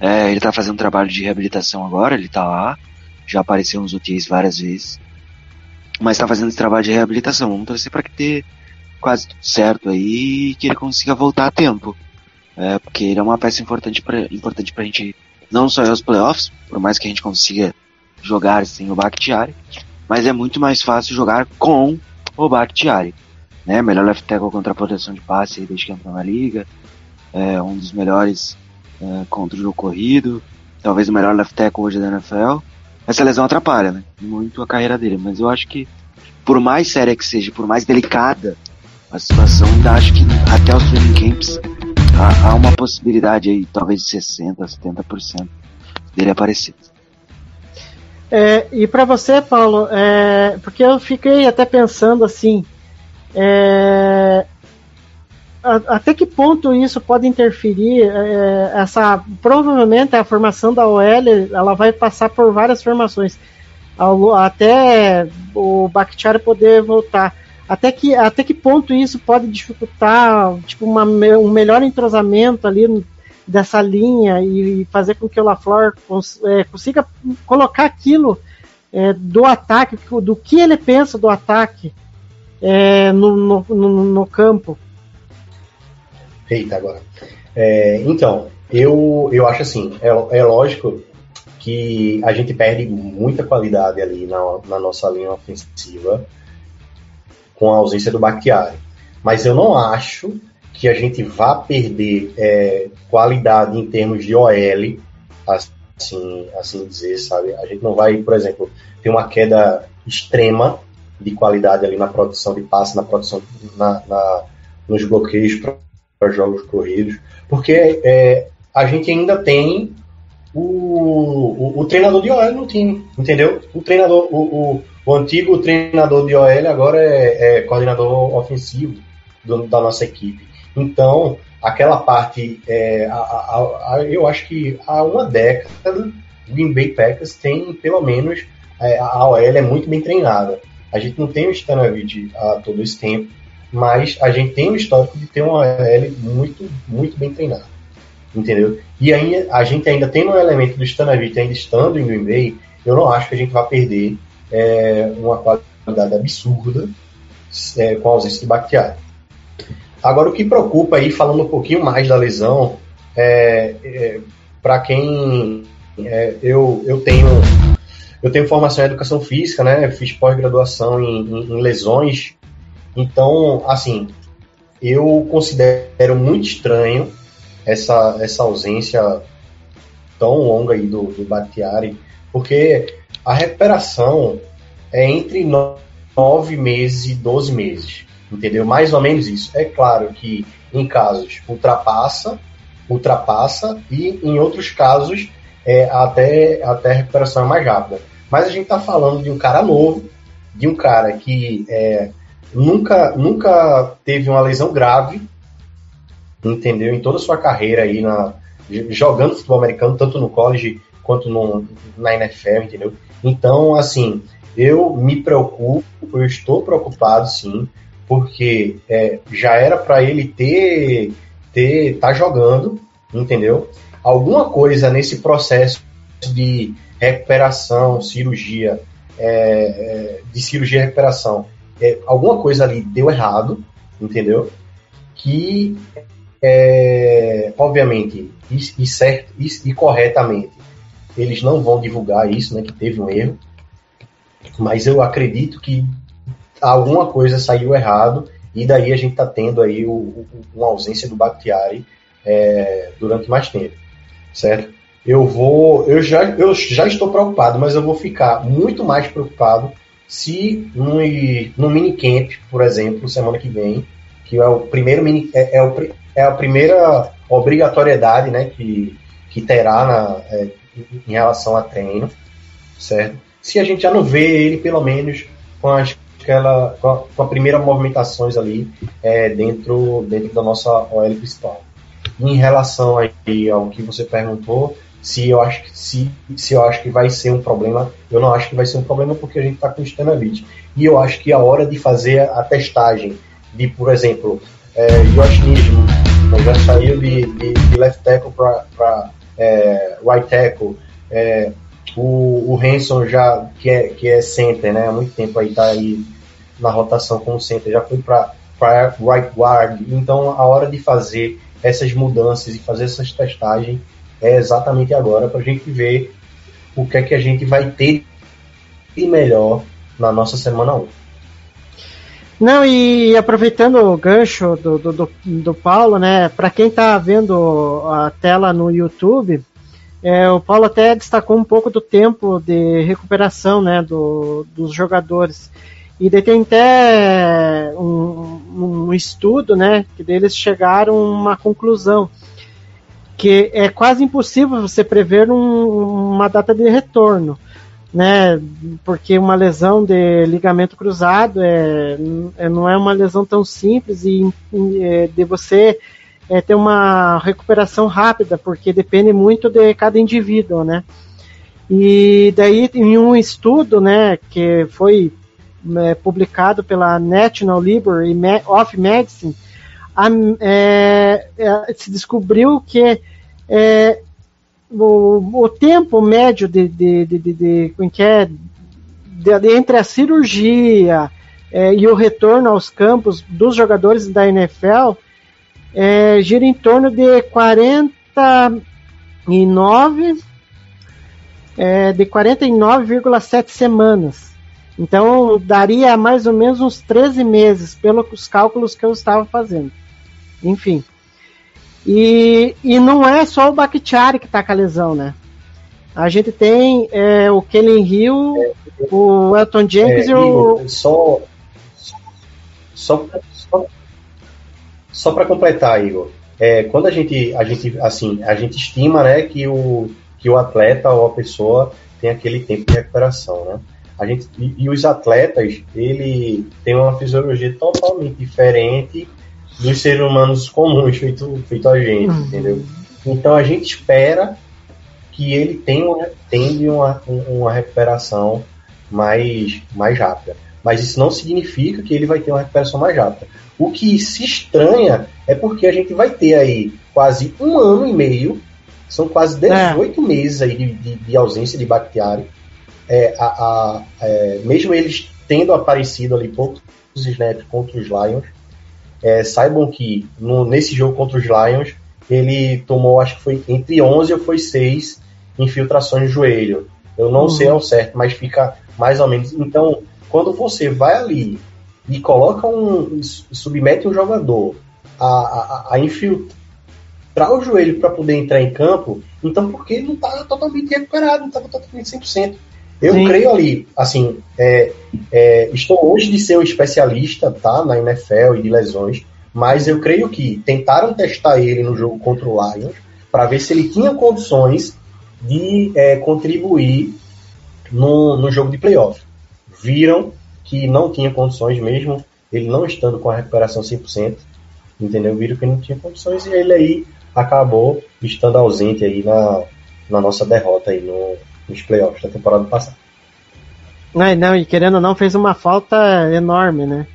É, ele está fazendo um trabalho de reabilitação agora, ele está lá, já apareceu nos UTIs várias vezes, mas está fazendo esse trabalho de reabilitação. Vamos torcer para que dê quase tudo certo aí e que ele consiga voltar a tempo. É, porque ele é uma peça importante para importante a gente não só aos playoffs, por mais que a gente consiga jogar sem o Bakhtiari, mas é muito mais fácil jogar com o Bakhtiari. Né? Melhor left tackle contra a proteção de passe desde que entrou na liga, é um dos melhores é, contra o jogo corrido, talvez o melhor left tackle hoje da NFL. Essa lesão atrapalha né? muito a carreira dele, mas eu acho que por mais séria que seja, por mais delicada a situação, ainda acho que até os training camps há, há uma possibilidade aí, talvez de 60%, 70% dele aparecer. É, e para você, Paulo, é, porque eu fiquei até pensando assim, é, até que ponto isso pode interferir? É, essa provavelmente a formação da OL ela vai passar por várias formações ao, até o Bakhtiari poder voltar. Até que, até que ponto isso pode dificultar tipo, uma, um melhor entrosamento ali dessa linha e fazer com que o LaFleur cons, é, consiga colocar aquilo é, do ataque, do que ele pensa do ataque é, no, no, no, campo. Eita, agora. É, então, eu, eu acho assim, é, é lógico que a gente perde muita qualidade ali na, na nossa linha ofensiva com a ausência do Bakhtiari. Mas eu não acho que a gente vá perder é, qualidade em termos de OL, assim, assim dizer, sabe? A gente não vai, por exemplo, ter uma queda extrema de qualidade ali na produção de passe, na produção, na, na nos bloqueios jogos corridos, porque é, a gente ainda tem o, o, o, treinador de OL no time, entendeu? O treinador, o, o, antigo treinador de OL agora é, é coordenador ofensivo do, da nossa equipe. Então, aquela parte, é, a, a, a, eu acho que há uma década, o Green Bay Packers tem pelo menos é, a OL é muito bem treinada. A gente não tem o Stanavich há todo esse tempo, mas a gente tem o histórico de ter uma OL muito, muito bem treinada. Entendeu? E aí a gente ainda tem um elemento do Stanavich ainda estando em Green Bay, eu não acho que a gente vai perder é, uma qualidade absurda é, com a ausência de Bakhtiari. Agora, o que preocupa aí, falando um pouquinho mais da lesão, é, é para quem é, eu, eu tenho eu tenho formação em educação física, né? Fiz pós-graduação em, em, em lesões. Então, assim, eu considero muito estranho essa, essa ausência tão longa aí do, do Bakhtiari, porque a recuperação é entre nove meses e 12 meses, entendeu? Mais ou menos isso. É claro que em casos ultrapassa, ultrapassa e em outros casos é, até, até a recuperação é mais rápida. Mas a gente está falando de um cara novo, de um cara que é, nunca, nunca teve uma lesão grave, entendeu? Em toda a sua carreira aí na, jogando futebol americano, tanto no college quanto no, na NFL, entendeu? Então, assim, eu me preocupo, eu estou preocupado sim, porque é, já era para ele ter, ter, tá jogando, entendeu? alguma coisa nesse processo de recuperação, cirurgia, é, é, de cirurgia e recuperação, é, alguma coisa ali deu errado, entendeu? Que, é, obviamente, e, e certo e, e, corretamente, eles não vão divulgar isso, né, que teve um erro, mas eu acredito que alguma coisa saiu errado e daí a gente está tendo aí o, o, uma ausência do Bakhtiari é, durante mais tempo certo? Eu vou, eu já, eu já estou preocupado, mas eu vou ficar muito mais preocupado se no, no minicamp, por exemplo, semana que vem, que é o primeiro mini, é, é, o, é a primeira obrigatoriedade, né, que, que terá na, é, em relação a treino, certo? Se a gente já não vê ele, pelo menos, com, as, aquela, com, a, com a primeira movimentações ali é, dentro, dentro da nossa OL principal em relação aí ao que você perguntou, se eu acho que se, se eu acho que vai ser um problema, eu não acho que vai ser um problema porque a gente está com Stanavich. E eu acho que a hora de fazer a testagem de, por exemplo, é, Josh Nisman já saiu de, de, de left tackle para é, right tackle, é, o, o Hanson já, que é, que é center, né, há muito tempo aí está aí na rotação como center, já foi para right guard, então a hora de fazer essas mudanças e fazer essas testagens é exatamente agora para a gente ver o que é que a gente vai ter de melhor na nossa semana 1. Não, e aproveitando o gancho do, do, do, do Paulo, né, para quem está vendo a tela no YouTube, é, o Paulo até destacou um pouco do tempo de recuperação né, do, dos jogadores. E daí tem até um, um estudo, né, que deles chegaram a uma conclusão que é quase impossível você prever um, uma data de retorno, né, porque uma lesão de ligamento cruzado é, é não é uma lesão tão simples e, e é, de você é, ter uma recuperação rápida, porque depende muito de cada indivíduo, né. E daí em um estudo, né, que foi é, publicado pela National Library of Medicine, a, é, é, se descobriu que é, o, o, tempo médio de, de, de, de, de, é, de entre a cirurgia é, e o retorno aos campos dos jogadores da NFL gira em torno de 49 de 49,7 semanas. Então daria mais ou menos uns 13 meses, pelos cálculos que eu estava fazendo. Enfim. E, e não é só o Bakhtiari que está com a lesão, né? A gente tem é, o Kellen Hill, é, o Elton Jenkins é, e o. Só, só, só, só para completar, Igor. É, quando a gente, a gente, assim, a gente estima, né, que o, que o atleta ou a pessoa tem aquele tempo de recuperação, né? A gente, e, e, os atletas, ele tem uma fisiologia totalmente diferente dos seres humanos comuns, feito, feito a gente, uhum. entendeu? Então a gente espera que ele tenha, tenha uma, uma recuperação mais, mais rápida. Mas isso não significa que ele vai ter uma recuperação mais rápida. O que se estranha é porque a gente vai ter aí quase um ano e meio, são quase 18 é. meses aí de, de, de ausência de bactéria é, a, a, é, mesmo eles tendo aparecido ali poucos snaps contra os Lions, é, saibam que no- nesse jogo contra os Lions, ele tomou, acho que foi entre 11 ou foi 6 infiltrações no joelho. Eu não Uhum. sei ao certo, mas fica mais ou menos. Então, quando você vai ali e coloca um. submete um jogador a, a, a infiltrar o joelho para poder entrar em campo, então porque ele não está totalmente recuperado, não estava totalmente 100%. Eu Sim. creio ali, assim, é, é, estou longe de ser um especialista tá, na NFL e de lesões, mas eu creio que tentaram testar ele no jogo contra o Lions para ver se ele tinha condições de é, contribuir no, no jogo de playoff. Viram que não tinha condições mesmo, ele não estando com a recuperação 100%, entendeu? Viram que não tinha condições e ele aí acabou estando ausente aí na, na nossa derrota aí no, nos playoffs da temporada passada. É, não, e querendo ou não, fez uma falta enorme, né?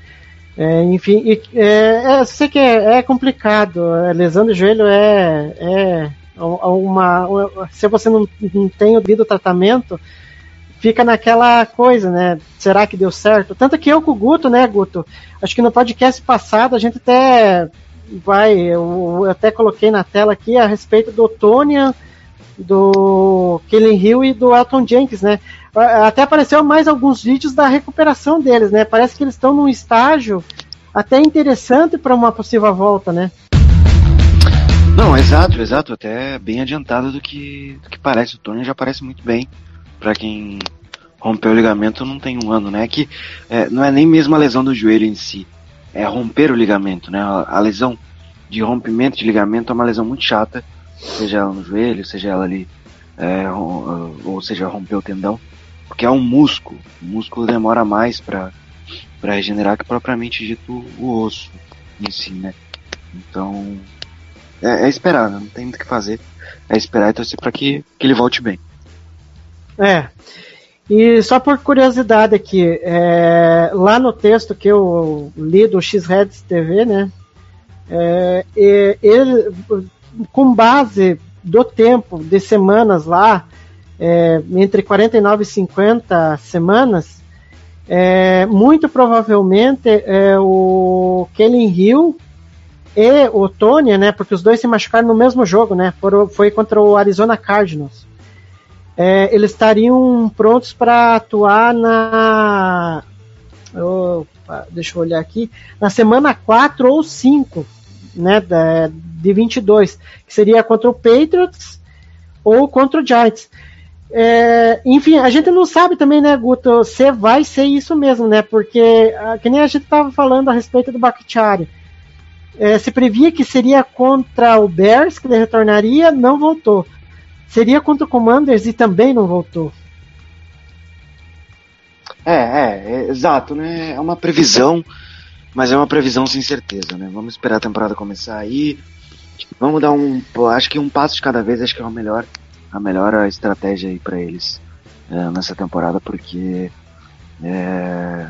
É, enfim, e, é, é, sei que é, é complicado. Lesão do joelho é, é uma. Se você não, não tem o devido tratamento, fica naquela coisa, né? Será que deu certo? Tanto que eu com o Guto, né, Guto? Acho que no podcast passado a gente até vai. Eu, eu até coloquei na tela aqui a respeito do Tônia, do Killing Hill e do Elton Jenkins, né? Até apareceu mais alguns vídeos da recuperação deles, né? Parece que eles estão num estágio até interessante para uma possível volta, né? Não, exato, exato. Até bem adiantado do que, do que parece. O Tony já parece muito bem. Pra quem rompeu o ligamento não tem um ano, né? Que é, não é nem mesmo a lesão do joelho em si. É romper o ligamento, né? A lesão de rompimento de ligamento é uma lesão muito chata. Seja ela no joelho, seja ela ali. É, ou, ou seja, romper o tendão. Porque é um músculo. O músculo demora mais pra regenerar que propriamente dito o osso em si, né? Então, é, é esperar, né? não tem muito o que fazer. É esperar e torcer para que, que ele volte bem. É. E só por curiosidade aqui, é, lá no texto que eu li do X-Reds TV, né? É, ele, com base do tempo de semanas lá, é, entre 49 e 50 semanas, é, muito provavelmente é, o Kellen Hill e o Tony, né? Porque os dois se machucaram no mesmo jogo, né? Foram, foi contra o Arizona Cardinals. É, eles estariam prontos para atuar na. Opa, deixa eu olhar aqui. Na semana 4 ou 5 né, da, de 22, que seria contra o Patriots ou contra o Giants. É, enfim, a gente não sabe também, né, Guto, se vai ser isso mesmo, né? Porque, ah, que nem a gente estava falando a respeito do Bakhtiari. É, se previa que seria contra o Bears, que ele retornaria, não voltou. Seria contra o Commanders e também não voltou. É, é, é, exato, né? É uma previsão, mas é uma previsão sem certeza, né? Vamos esperar a temporada começar aí. Vamos dar um, acho que um passo de cada vez, acho que é a melhor, a melhor estratégia aí para eles é, nessa temporada, porque é,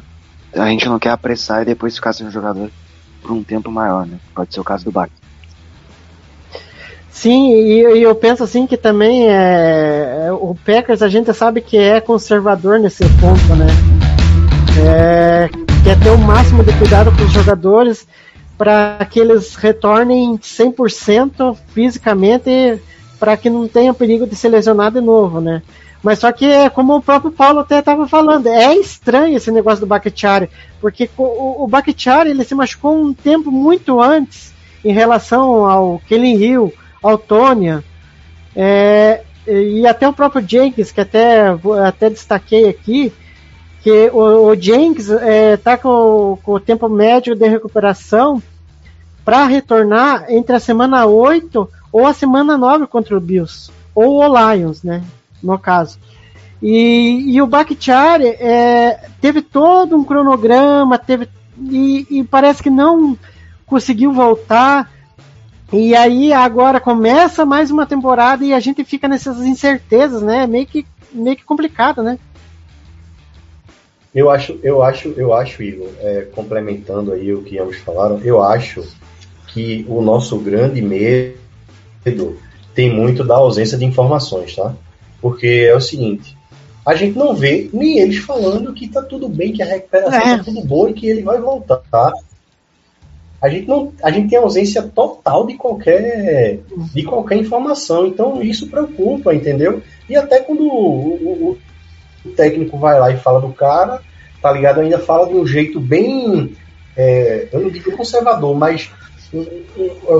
a gente não quer apressar e depois ficar sem o jogador por um tempo maior, né? Pode ser o caso do Bach. Sim, e, e eu penso assim que também é, o Packers a gente sabe que é conservador nesse ponto, né? É, quer ter o máximo de cuidado com os jogadores para que eles retornem 100% fisicamente para que não tenha perigo de ser lesionado de novo, né? Mas só que é como o próprio Paulo até estava falando, é estranho esse negócio do Bakhtiari, porque o, o Bakhtiari ele se machucou um tempo muito antes em relação ao Kellen Hill, ao Tônia, é, e até o próprio Jenkins, que até, até destaquei aqui, que o, o Jenkins está com, com, o tempo médio de recuperação para retornar entre a semana 8 ou a semana 9 contra o Bills, ou o Lions, né, no caso. E, e o Bakhtiari é, teve todo um cronograma, teve, e, e parece que não conseguiu voltar. E aí agora começa mais uma temporada e a gente fica nessas incertezas, né? Meio que, meio que complicado, né? Eu acho, eu acho, eu acho, Igor, é, complementando aí o que ambos falaram, eu acho que o nosso grande medo tem muito da ausência de informações, tá? Porque é o seguinte, a gente não vê nem eles falando que tá tudo bem, que a recuperação é. tá tudo boa e que ele vai voltar, tá? a gente não, a gente tem ausência total de qualquer, de qualquer informação. Então isso preocupa, entendeu? E até quando o, o- o técnico vai lá e fala do cara, tá ligado? Ainda fala de um jeito bem, é, eu não digo conservador, mas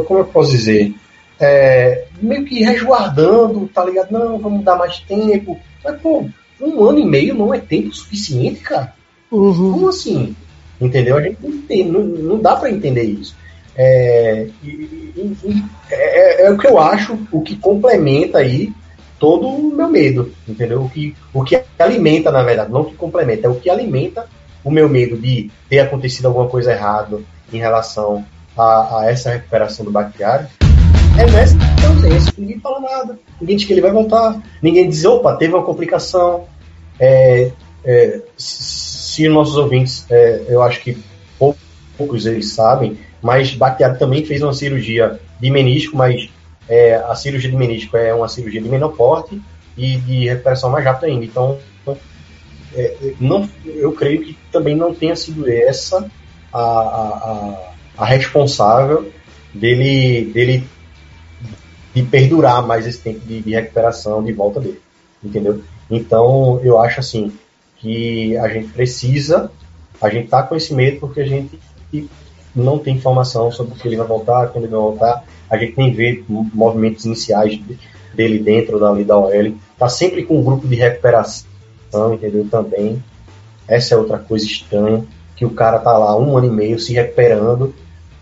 como eu posso dizer, é, meio que resguardando, tá ligado? Não, vamos dar mais tempo. Mas pô, um ano e meio não é tempo suficiente, cara. Uhum. Como assim? Entendeu? A gente não, tem, não, não dá para entender isso. É, e- e- é, é o que eu acho, o que complementa aí todo o meu medo, entendeu? O que, o que alimenta, na verdade, não que complementa, é o que alimenta o meu medo de ter acontecido alguma coisa errada em relação a, a essa recuperação do Bakhtiari. É nessa ausência, ninguém fala nada, ninguém diz que ele vai voltar, ninguém diz, opa, teve uma complicação, é, é, se nossos ouvintes, é, eu acho que pou- poucos eles sabem, mas Bakhtiari também fez uma cirurgia de menisco, mas é, a cirurgia de menisco é uma cirurgia de menor porte e de recuperação mais rápida ainda. Então, é, não, eu creio que também não tenha sido essa a, a, a, responsável dele, dele de perdurar mais esse tempo de, de recuperação de volta dele, entendeu? Então, eu acho assim que a gente precisa, a gente tá com esse medo porque a gente não tem informação sobre o que ele vai voltar, quando ele vai voltar, a gente nem vê movimentos iniciais de- dele dentro da, ali da OL, tá sempre com um grupo de recuperação, entendeu? Também, essa é outra coisa estranha, que o cara tá lá um ano e meio se recuperando,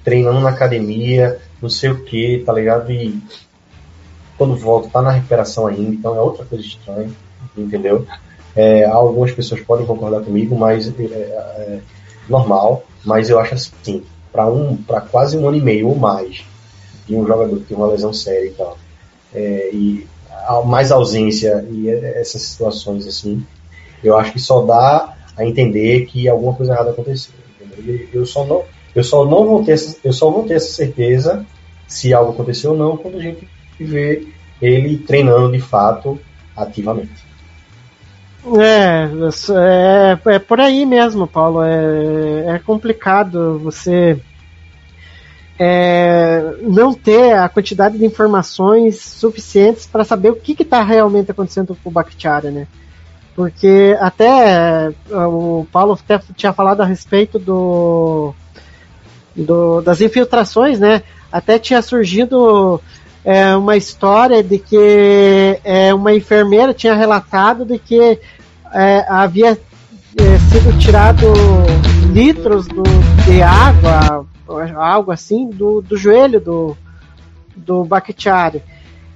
treinando na academia, não sei o que, tá ligado? E quando volta tá na recuperação ainda, então é outra coisa estranha, entendeu? É, algumas pessoas podem concordar comigo, mas é, é normal, mas eu acho assim, para um, para quase um ano e meio ou mais de um jogador que tem uma lesão séria e tal, é, e mais ausência e é, essas situações assim, eu acho que só dá a entender que alguma coisa errada aconteceu. Eu só não, eu só não vou ter, eu só vou ter essa certeza se algo aconteceu ou não quando a gente vê ele treinando de fato ativamente. É, é, é por aí mesmo, Paulo. É, é complicado você é, não ter a quantidade de informações suficientes para saber o que está realmente acontecendo com o Bakhtiari, né? Porque até é, o Paulo até tinha falado a respeito do, do- das infiltrações, né? Até tinha surgido é, uma história de que é, uma enfermeira tinha relatado de que é, havia é, sido tirado litros do- de água, algo assim, do, do joelho do, do Bakhtiari.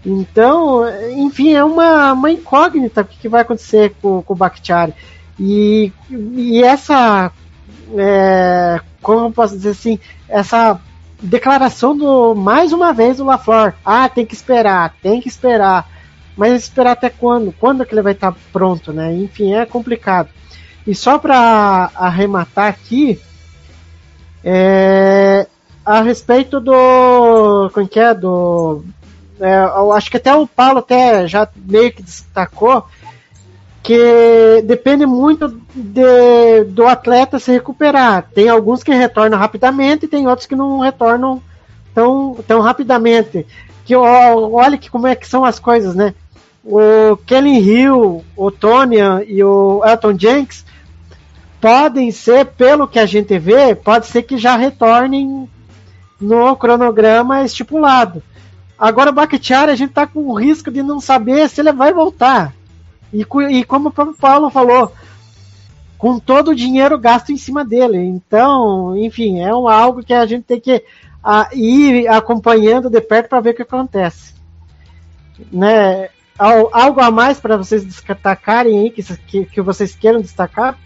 Então, enfim, é uma, uma incógnita o que, vai acontecer com, com o Bakhtiari. E, e essa, é, como eu posso dizer assim, essa declaração do, mais uma vez, do LaFleur. Ah, tem que esperar, tem que esperar. Mas esperar até quando? Quando que ele vai estar pronto, né? Enfim, é complicado. E só para arrematar aqui, é, a respeito do. Como que é? Do. é, eu acho que até o Paulo até já meio que destacou que depende muito de, do atleta se recuperar. Tem alguns que retornam rapidamente e tem outros que não retornam tão, tão rapidamente. Que olha que como é que são as coisas, né? O Kelly Hill, o Tony e o Elton Jenks podem ser, pelo que a gente vê, pode ser que já retornem no cronograma estipulado. Agora o Bakhtiari a gente tá com o risco de não saber se ele vai voltar. E, e como o próprio Paulo falou, com todo o dinheiro gasto em cima dele. Então, enfim, é um, algo que a gente tem que a, ir acompanhando de perto para ver o que acontece. Né? Al- Algo a mais para vocês destacarem aí, que, que, que vocês queiram destacar?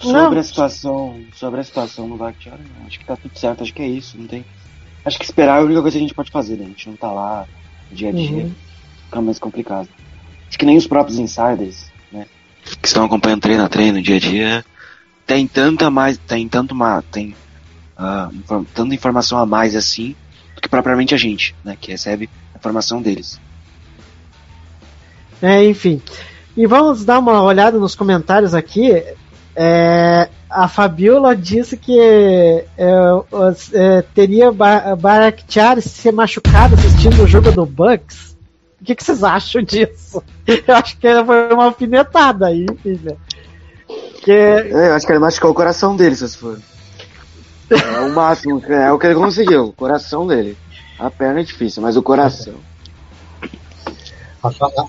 Sobre Não. a situação, sobre a situação no não, acho que tá tudo certo, acho que é isso, não tem. Acho que esperar é a única coisa que a gente pode fazer, né? A gente não tá lá dia a dia, Uhum. fica mais complicado. Acho que nem os próprios insiders, né? Que estão acompanhando treino a treino, dia a dia, tem tanta mais, tem tanto uma, tem ah, inform- tanta informação a mais assim, do que propriamente a gente, né? Que recebe a informação deles. É, enfim. E vamos dar uma olhada nos comentários aqui. É, a Fabiola disse que é, é, teria se machucado assistindo o jogo do Bucks. O que, que vocês acham disso? Eu acho que foi uma alfinetada aí, filha. Que, É, eu acho que ele machucou o coração dele, se for. É o máximo, é o que ele conseguiu, o coração dele. A perna é difícil, mas o coração. A, Fa-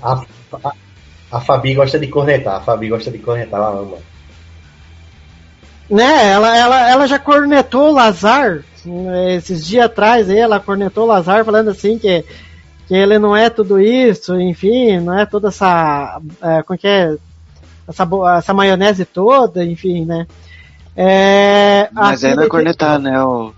a, a, a Fabi gosta de cornetar. A Fabi gosta de cornetar, ela ama. Né, ela, ela, ela já cornetou o Lazar né, esses dias atrás, aí, ela cornetou o Lazar falando assim que, que ele não é tudo isso, enfim, não é toda essa. É, como que é? Essa, essa maionese toda, enfim, né? É, Mas aí não é cornetar, né? O...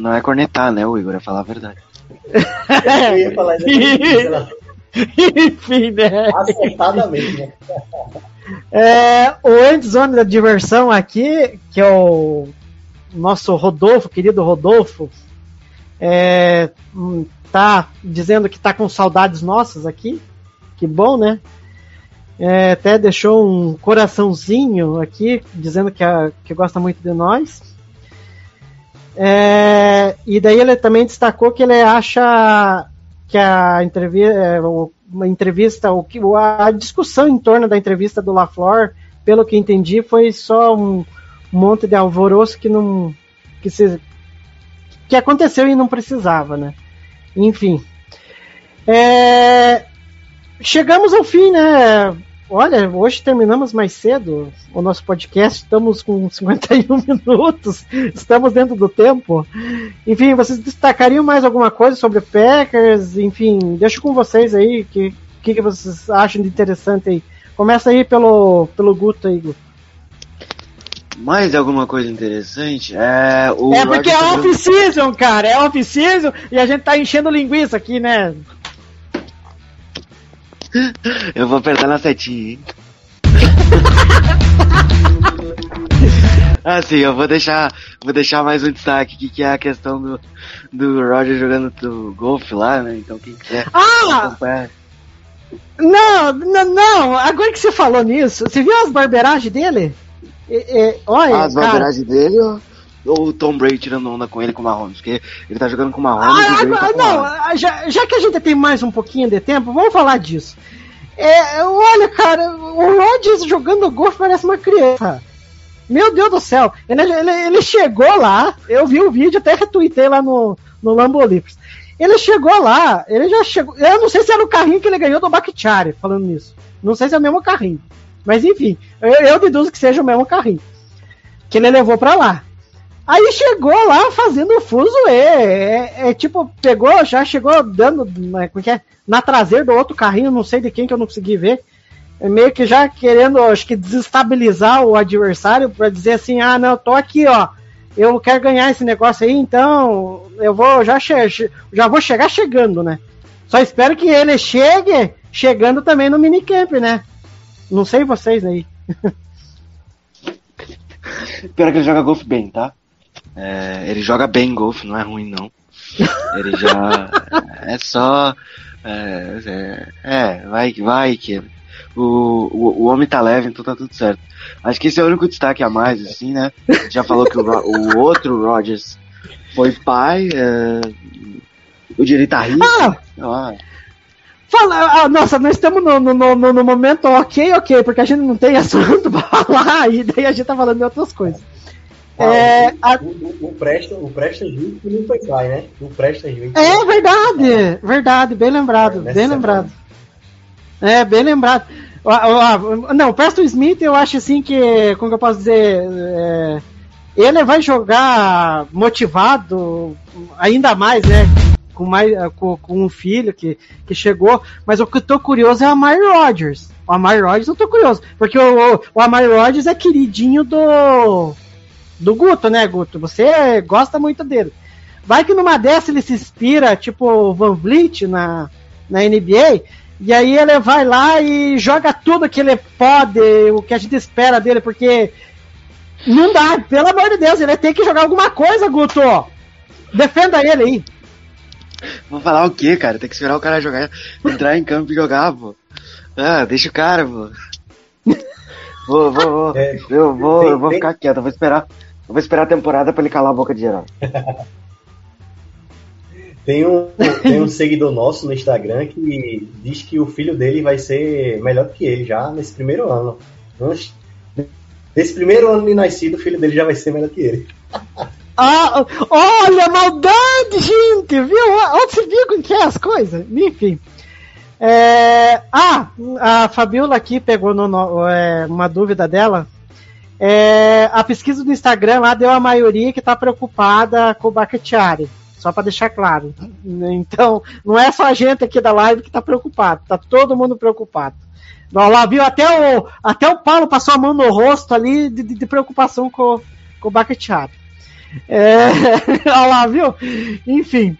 Não é cornetar, né, o Igor? É falar a verdade. Eu ia falar exatamente isso, enfim, né? acertadamente, né? É, o Endzone da diversão aqui, que é o nosso Rodolfo, querido Rodolfo, é, hum, tá dizendo que tá com saudades nossas aqui. Que bom, né? É, até deixou um coraçãozinho aqui, dizendo que, a- que gosta muito de nós. É, e daí ele também destacou que ele acha que a entrevista, uma entrevista, o que a discussão em torno da entrevista do LaFleur, pelo que entendi, foi só um monte de alvoroço que não que se que aconteceu e não precisava, né? Enfim, É, chegamos ao fim, né? Olha, hoje terminamos mais cedo o nosso podcast, estamos com 51 minutos, estamos dentro do tempo. Enfim, vocês destacariam mais alguma coisa sobre o Packers? Enfim, deixo com vocês aí, que que, que vocês acham de interessante aí. Começa aí pelo, pelo Guto aí, Guto. Mais alguma coisa interessante? É, o é porque Roger é off-season, cara, é off-season e a gente tá enchendo linguiça aqui, né? Eu vou apertar na setinha, hein? ah, sim, eu vou deixar, vou deixar mais um destaque aqui, que é a questão do, do Roger jogando do golfe lá, né? Então quem quiser Ah! acompanhar. Não, não, não, agora que você falou nisso, você viu as barberagens dele? Olha, As cara, bandeiragens dele ou, o Tom Brady tirando onda com ele com o Mahomes? Porque ele tá jogando com o Mahomes Ah, tá agora- Mahomes. não, já, já que a gente tem mais um pouquinho de tempo, vamos falar disso. É, olha, cara, o Rodgers jogando golfe parece uma criança. Meu Deus do céu, ele, ele, ele chegou lá, eu vi o vídeo, até retuitei lá no, no Lambolipers. Ele chegou lá, ele já chegou. Eu não sei se era o carrinho que ele ganhou do Bakhtiari, falando nisso. Não sei se é o mesmo carrinho. Mas enfim, eu, eu deduzo que seja o mesmo carrinho. Que ele levou pra lá. Aí chegou lá fazendo o fuso E. É, é tipo, pegou, já chegou dando. né, Como é é? Na traseira do outro carrinho, não sei de quem que eu não consegui ver. É meio que já querendo, acho que, desestabilizar o adversário pra dizer assim: ah, não, eu tô aqui, ó. Eu quero ganhar esse negócio aí, então eu vou já, já vou chegar chegando, né? Só espero que ele chegue chegando também no minicamp, né? Não sei vocês aí. Pior que ele joga golfe bem, tá? É, ele joga bem golfe, não é ruim não. Ele já. é só. É, é, é, vai que vai que. O, o, o homem tá leve, então tá tudo certo. Acho que esse é o único destaque a mais, assim, né? Já falou que o, o outro Rogers foi pai, é, o direito tá rico. Ah! Ah, Fala, ah, nossa, nós estamos no, no, no, no momento ok, ok, porque a gente não tem assunto pra falar e daí a gente tá falando de outras coisas. É, Ah, a- o, o, o Preston, o Preston Juiz não foi pai, né? O Preston Juiz. é verdade, verdade, bem lembrado, É, bem lembrado. É, bem lembrado. Não, o Preston Smith eu acho assim que, como que eu posso dizer, é, ele vai jogar motivado ainda mais, né? Com, mais, com, com um filho que, que chegou, mas o que eu tô curioso é o Amari Rodgers. O Amari Rodgers eu tô curioso, porque o, o, o Amari Rodgers é queridinho do, do Guto, né, Guto? Você gosta muito dele. Vai que numa dessa ele se inspira, tipo o Van Vliet na, na NBA, e aí ele vai lá e joga tudo que ele pode, o que a gente espera dele, porque não dá, pelo amor de Deus, ele tem que jogar alguma coisa, Guto. Defenda ele aí. vou falar o quê, cara? Tem que esperar o cara jogar, entrar em campo e jogar, pô. Ah, deixa o cara, pô. Vou, vou, vou. É, Eu vou, tem- eu vou tem- ficar quieto, vou esperar. Eu vou esperar a temporada pra ele calar a boca de geral. Tem um, tem um seguidor nosso no Instagram que diz que o filho dele vai ser melhor que ele já nesse primeiro ano. Nesse primeiro ano de nascido, o filho dele já vai ser melhor que ele. Ah, olha, maldade, gente, viu? Onde você viu como que é as coisas? Enfim. É, ah, a Fabiola aqui pegou no- no- é, uma dúvida dela. É, a pesquisa do Instagram lá deu a maioria que está preocupada com o Bakhtiari. Só para deixar claro. Então, não é só a gente aqui da live que está preocupado, tá todo mundo preocupado. Lá viu até o, até o Paulo passou a mão no rosto ali de, de- de preocupação com, com o Bakhtiari. É, olha lá, viu? Enfim.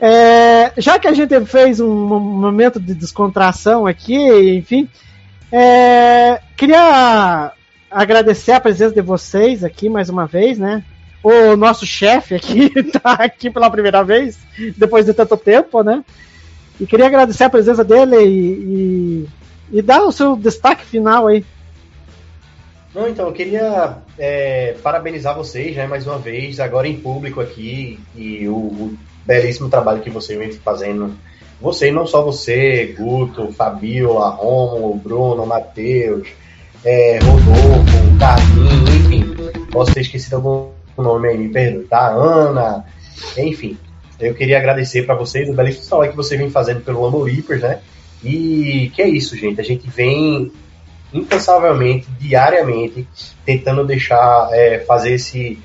é, já que a gente fez um mo- momento de descontração aqui, enfim, é, queria agradecer a presença de vocês aqui mais uma vez, né? O nosso chefe aqui tá aqui pela primeira vez, depois de tanto tempo, né? E queria agradecer a presença dele e, e, e dar o seu destaque final aí. Não, então, eu queria é, parabenizar vocês, né, mais uma vez, agora em público aqui, e o, o belíssimo trabalho que vocês vem fazendo. Você, não só você, Guto, Fabiola, Romulo, Bruno, Matheus, é, Rodolfo, Carlinhos, enfim, posso ter esquecido algum nome aí, me perdoe, tá? Ana, enfim. Eu queria agradecer para vocês o belíssimo trabalho que vocês vêm fazendo pelo Lambo Reapers, né? E que é isso, gente. A gente vem incansavelmente, diariamente, tentando deixar, é, fazer esse,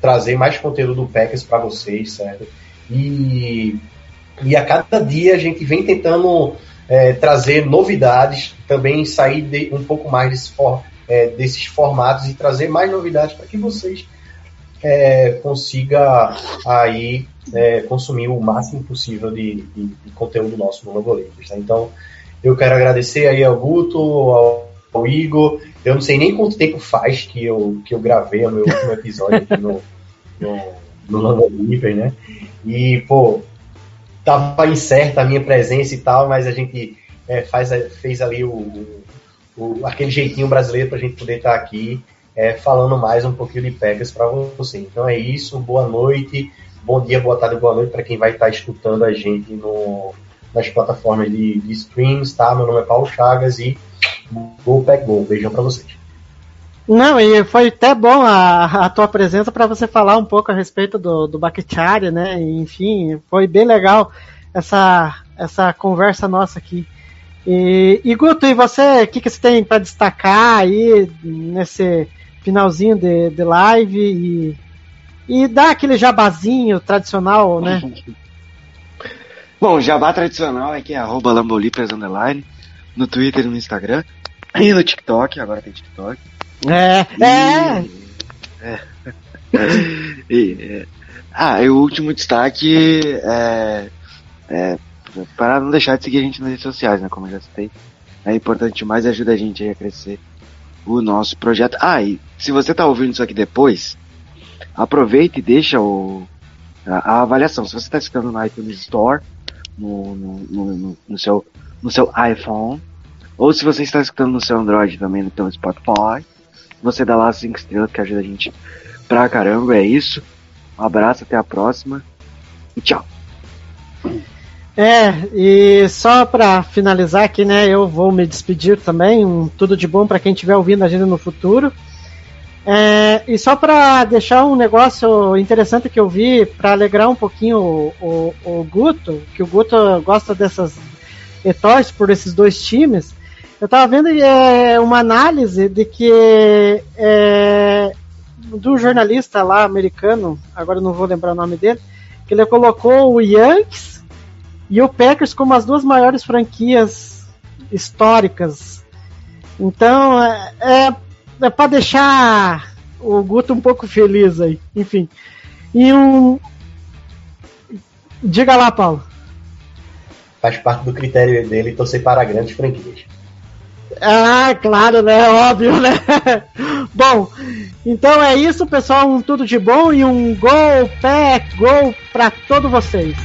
trazer mais conteúdo do Packers para vocês, certo? E, e a cada dia a gente vem tentando é, trazer novidades, também sair de, um pouco mais desse for, é, desses formatos e trazer mais novidades para que vocês é, consiga aí é, consumir o máximo possível de, de, de conteúdo nosso no Logoritmos. Tá? Então, eu quero agradecer aí ao Guto, ao, ao Igor. Eu não sei nem quanto tempo faz que eu, que eu gravei o meu último episódio aqui no, no, no Logoritmos, né? E, pô, tava incerta a minha presença e tal, mas a gente é, faz, fez ali o, o, aquele jeitinho brasileiro pra gente poder estar aqui é, falando mais um pouquinho de Packers para você. Então é isso, boa noite, bom dia, boa tarde, boa noite para quem vai estar escutando a gente no, nas plataformas de, de streams, tá? Meu nome é Paulo Chagas e Go Pack Go. Beijão para vocês. Não, e foi até bom a, a tua presença para você falar um pouco a respeito do, do Bakhtiari, né? Enfim, foi bem legal essa, essa conversa nossa aqui. E, e Guto, e você, o que, que você tem para destacar aí nesse finalzinho de, de live e, e dar aquele jabazinho tradicional, né? Bom, o jabá tradicional é que é arroba Lambolipers underline, no Twitter e no Instagram, e no TikTok, agora tem TikTok. É, é. E, é, ah, e o último destaque é, é para não deixar de seguir a gente nas redes sociais, né? Como eu já citei. É importante demais e ajuda a gente a crescer o nosso projeto. Ah, e se você tá ouvindo isso aqui depois, aproveita e deixa o, a, a avaliação. Se você está escutando no iTunes Store, no, no, no, no- seu, no seu iPhone, ou se você está escutando no seu Android também, no teu Spotify, você dá lá 5 estrelas que ajuda a gente pra caramba. É isso. Um abraço, até a próxima. E tchau. É, e só para finalizar aqui, né, eu vou me despedir também. Um, tudo de bom para quem estiver ouvindo a gente no futuro. É, e só para deixar um negócio interessante que eu vi, para alegrar um pouquinho o, o, o Guto, que o Guto gosta dessas e torce por esses dois times. Eu estava vendo é, uma análise de que é, do jornalista lá americano, agora não vou lembrar o nome dele, que ele colocou o Yankees e o Packers como as duas maiores franquias históricas. Então é, é, é para deixar o Guto um pouco feliz aí. Enfim. E um. Diga lá, Paulo. Faz parte do critério dele torcer para grandes franquias. Ah, claro, né? Óbvio, né? bom, então é isso, pessoal. Um tudo de bom e um gol, pack, gol para todos vocês.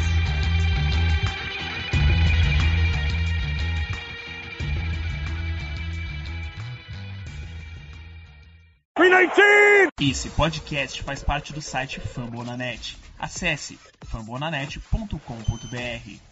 Esse podcast faz parte do site Fambonanet. Acesse fambonanet.com.br.